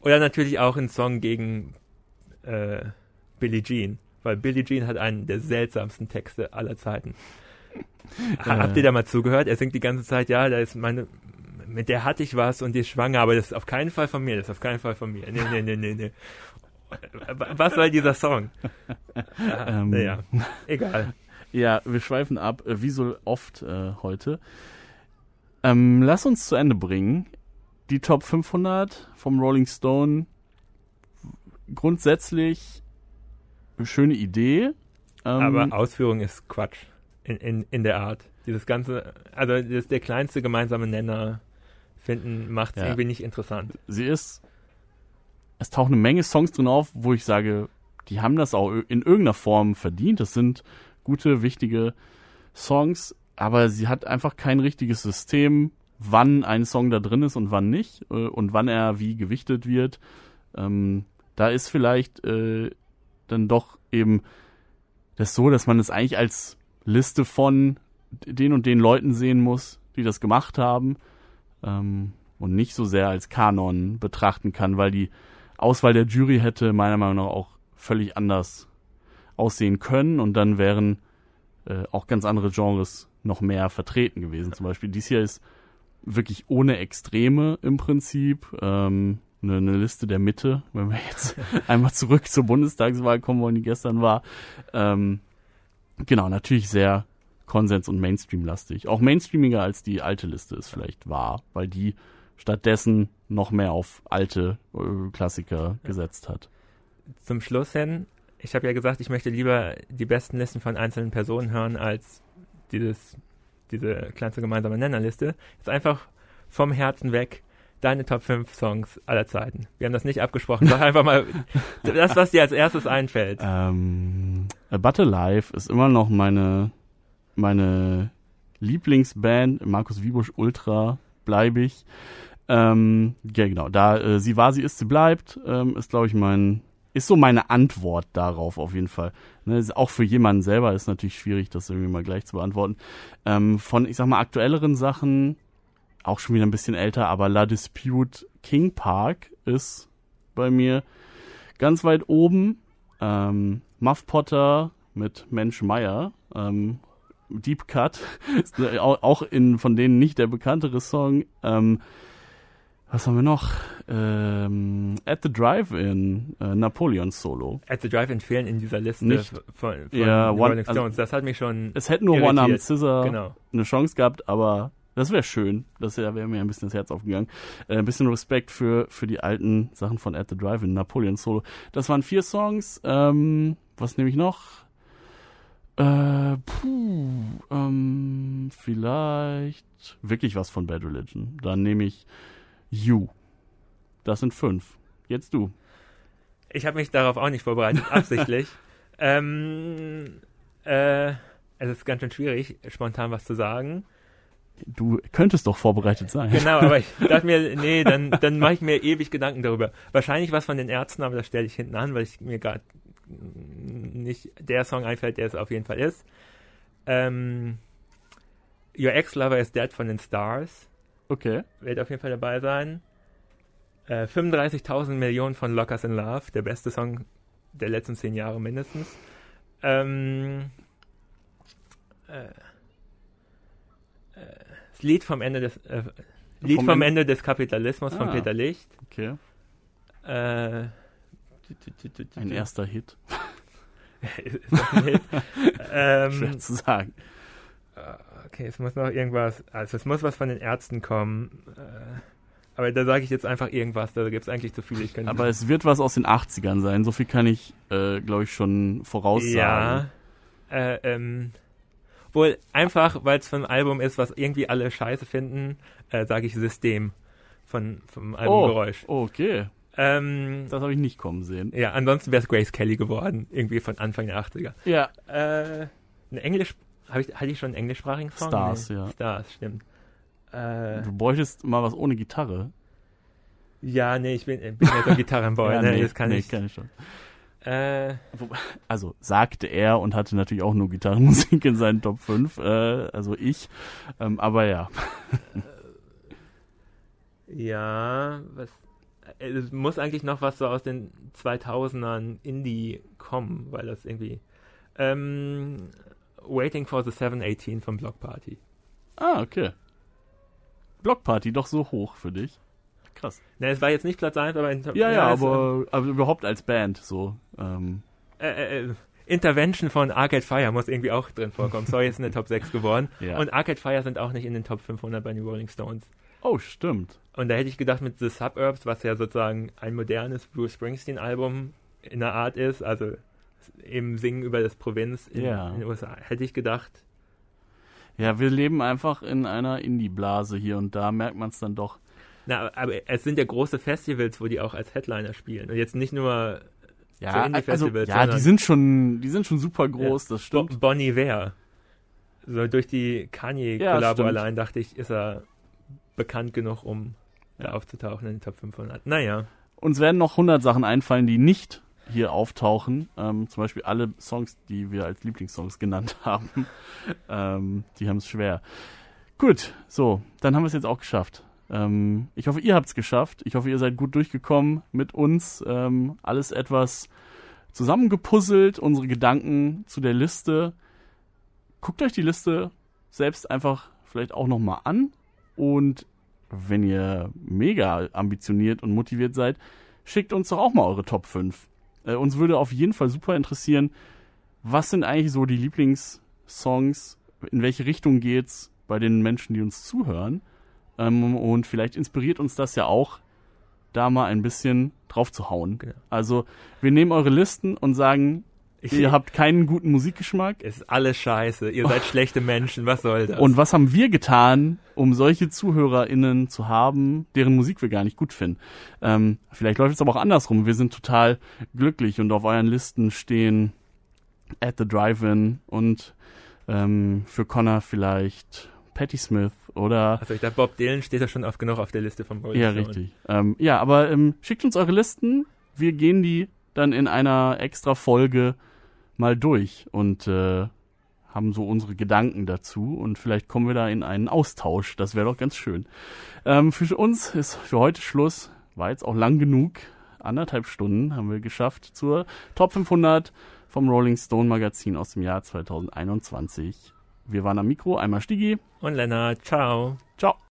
oder natürlich auch ein Song gegen äh, Billie Jean, weil Billie Jean hat einen der seltsamsten Texte aller Zeiten. <laughs> Ha- Habt ihr da mal zugehört? Er singt die ganze Zeit, ja, da ist meine, mit der hatte ich was und die ist schwanger, aber das ist auf keinen Fall von mir, das ist auf keinen Fall von mir. Nee, nee, nee, nee, nee. Was soll dieser Song? <laughs> Ah, Ähm. naja, egal. Ja, wir schweifen ab, äh, wie so oft äh, heute. Ähm, lass uns zu Ende bringen. Die Top 500 vom Rolling Stone. Grundsätzlich schöne Idee. Ähm, Aber Ausführung ist Quatsch. In, in, in der Art. Dieses ganze, also das der kleinste gemeinsame Nenner finden, macht es Ja. irgendwie nicht interessant. sie ist. Es tauchen eine Menge Songs drin auf, wo ich sage, die haben das auch in irgendeiner Form verdient. Das sind gute, wichtige Songs, aber sie hat einfach kein richtiges System, wann ein Song da drin ist und wann nicht äh, und wann er wie gewichtet wird. Ähm, da ist vielleicht äh, dann doch eben das so, dass man es eigentlich als Liste von den und den Leuten sehen muss, die das gemacht haben ähm, und nicht so sehr als Kanon betrachten kann, weil die Auswahl der Jury hätte meiner Meinung nach auch völlig anders aussehen können und dann wären äh, auch ganz andere Genres noch mehr vertreten gewesen. Zum Beispiel dies hier ist wirklich ohne Extreme im Prinzip. Ähm, eine, eine Liste der Mitte, wenn wir jetzt <laughs> einmal zurück zur Bundestagswahl kommen wollen, die gestern war. Ähm, genau, natürlich sehr Konsens- und Mainstream-lastig. Auch mainstreamiger als die alte Liste ist vielleicht wahr, weil die stattdessen noch mehr auf alte äh, Klassiker gesetzt hat. Zum Schluss hin, ich habe ja gesagt, ich möchte lieber die besten Listen von einzelnen Personen hören, als dieses, diese kleinste gemeinsame Nennerliste. Ist einfach vom Herzen weg deine Top 5 Songs aller Zeiten. Wir haben das nicht abgesprochen. Sag einfach mal das, was dir als erstes einfällt. Ähm, A But Alive ist immer noch meine, meine Lieblingsband. Markus Wiebusch Ultra bleibe ich. Ähm, ja, genau. Da äh, sie war, sie ist, sie bleibt, ähm, ist, glaube ich, mein, ist so meine Antwort darauf auf jeden Fall. Ne, auch für jemanden selber ist natürlich schwierig, das irgendwie mal gleich zu beantworten. Ähm, von, ich sag mal, aktuelleren Sachen, auch schon wieder ein bisschen älter, aber La Dispute King Park ist bei mir ganz weit oben. Ähm, Muff Potter mit Mensch Meyer, ähm, Deep Cut, <laughs> ist auch auch in, von denen nicht der bekanntere Song. Ähm, Was haben wir noch? Ähm, At the Drive-In, äh, Napoleon Solo. At the Drive-In fehlen in dieser Liste Nicht. von, von Ja, Rolling Stones. das hat mich schon Es hätte nur Irritiert. One Armed Scissor genau. eine Chance gehabt, aber das wäre schön. Das wäre wär mir ein bisschen das Herz aufgegangen. Äh, ein bisschen Respekt für, für die alten Sachen von At the Drive-In, Napoleon Solo. Das waren vier Songs. Ähm, was nehme ich noch? Äh, puh, ähm, vielleicht wirklich was von Bad Religion. Dann nehme ich You. Das sind fünf. Jetzt du. Ich habe mich darauf auch nicht vorbereitet, <laughs> absichtlich. ähm, äh, es ist ganz schön schwierig, spontan was zu sagen. Du könntest doch vorbereitet sein. Genau, aber ich <laughs> dachte mir, nee, dann, dann mache ich mir ewig Gedanken darüber. Wahrscheinlich was von den Ärzten, aber das stelle ich hinten an, weil ich mir gerade nicht der Song einfällt, der es auf jeden Fall ist. Ähm, Your Ex-Lover is Dead von den Stars Okay. wird auf jeden Fall dabei sein. Äh, 35.000 Millionen von Lockers in Love, der beste Song der letzten zehn Jahre mindestens. Ähm, äh, äh, das Lied vom Ende des äh, Lied Vom vom, Ende- des Kapitalismus von Ah. Peter Licht. Okay. Äh, Ein erster Hit. ein <laughs> Hit? ähm, Schwer zu sagen. Okay, es muss noch irgendwas, also es muss was von den Ärzten kommen. Äh, aber da sage ich jetzt einfach irgendwas, da gibt es eigentlich zu viel. Aber es wird was aus den 80ern sein. So viel kann ich, äh, glaube ich, schon voraussagen. Ja. Äh, ähm, wohl einfach, weil es von einem Album ist, was irgendwie alle scheiße finden, äh, sage ich System von, vom Album Geräusch. Oh, okay. Ähm, Das habe ich nicht kommen sehen. ja, ansonsten wäre es Grace Kelly geworden, irgendwie von Anfang der 80er. Ja. Äh, ein Englisch, ich, hatte ich schon einen englischsprachigen Song? Stars, ja. Stars, stimmt. Äh, Du bräuchtest mal was ohne Gitarre. ja, nee, ich bin, bin ja so ein <laughs> Gitarrenboy, ja, ne, das kann nee, ich. kann ich schon. Äh, Also sagte er und hatte natürlich auch nur Gitarrenmusik in seinen Top 5. Äh, also ich. Ähm, aber ja. Ja, was. äh, Es muss eigentlich noch was so aus den 2000ern Indie kommen, weil das irgendwie. Ähm, Waiting for the 718 vom Block Party. Ah, okay. Blockparty doch so hoch für dich. Krass. Ne, es war jetzt nicht Platz 1, aber in Top Ja, ja, es, aber, aber überhaupt als Band so. Ähm, Äh, äh, äh, Intervention von Arcade Fire muss irgendwie auch drin vorkommen. Sorry, ist in der Top 6 geworden. <laughs> Ja. Und Arcade Fire sind auch nicht in den Top 500 bei den Rolling Stones. oh, stimmt. Und da hätte ich gedacht, mit The Suburbs, was ja sozusagen ein modernes Bruce Springsteen-Album in der Art ist, also eben Singen über das Provinz in, Ja. in den USA, hätte ich gedacht, Ja, wir leben einfach in einer Indie-Blase hier und da merkt man es dann doch. na, aber es sind ja große Festivals, wo die auch als Headliner spielen. Und jetzt nicht nur Ja, also, Indie-Festivals, ja, die sind schon, die sind schon super groß, das Bo stimmt. Bonnie Iver. So durch die Ja, Kanye-Kollabo stimmt. allein dachte ich, ist er bekannt genug, um da Ja. aufzutauchen in den Top 500. Naja, Uns werden noch 100 Sachen einfallen, die nicht hier auftauchen. Ähm, zum Beispiel alle Songs, die wir als Lieblingssongs genannt <laughs> haben. ähm, die haben es schwer. Gut, so, dann haben wir es jetzt auch geschafft. Ähm, ich hoffe, ihr habt es geschafft. Ich hoffe, ihr seid gut durchgekommen mit uns. Ähm, alles etwas zusammengepuzzelt, unsere Gedanken zu der Liste. Guckt euch die Liste selbst einfach vielleicht auch nochmal an. Und wenn ihr mega ambitioniert und motiviert seid, schickt uns doch auch mal eure Top 5. Äh, uns würde auf jeden Fall super interessieren, was sind eigentlich so die Lieblingssongs, in welche Richtung geht's bei den Menschen, die uns zuhören. Ähm, und vielleicht inspiriert uns das ja auch, da mal ein bisschen drauf zu hauen. Genau. Also, wir nehmen eure Listen und sagen, ich, ihr habt keinen guten Musikgeschmack. ist alles scheiße. Ihr seid <laughs> schlechte Menschen. Was soll das? Und was haben wir getan, um solche ZuhörerInnen zu haben, deren Musik wir gar nicht gut finden? Ähm, vielleicht läuft es aber auch andersrum. Wir sind total glücklich und auf euren Listen stehen At the Drive-In und ähm, für Connor vielleicht Patti Smith oder also ich dachte, Bob Dylan steht ja schon oft genug auf der Liste vom Rolling ja, Stone. richtig. Ähm, ja, aber ähm, schickt uns eure Listen. Wir gehen die dann in einer extra Folge mal durch und äh, haben so unsere Gedanken dazu und vielleicht kommen wir da in einen Austausch. Das wäre doch ganz schön. Ähm, für uns ist für heute Schluss. War jetzt auch lang genug. Anderthalb Stunden haben wir geschafft zur Top 500 vom Rolling Stone Magazin aus dem Jahr 2021. Wir waren am Mikro, einmal Stigi. Und Lennart, ciao. Ciao.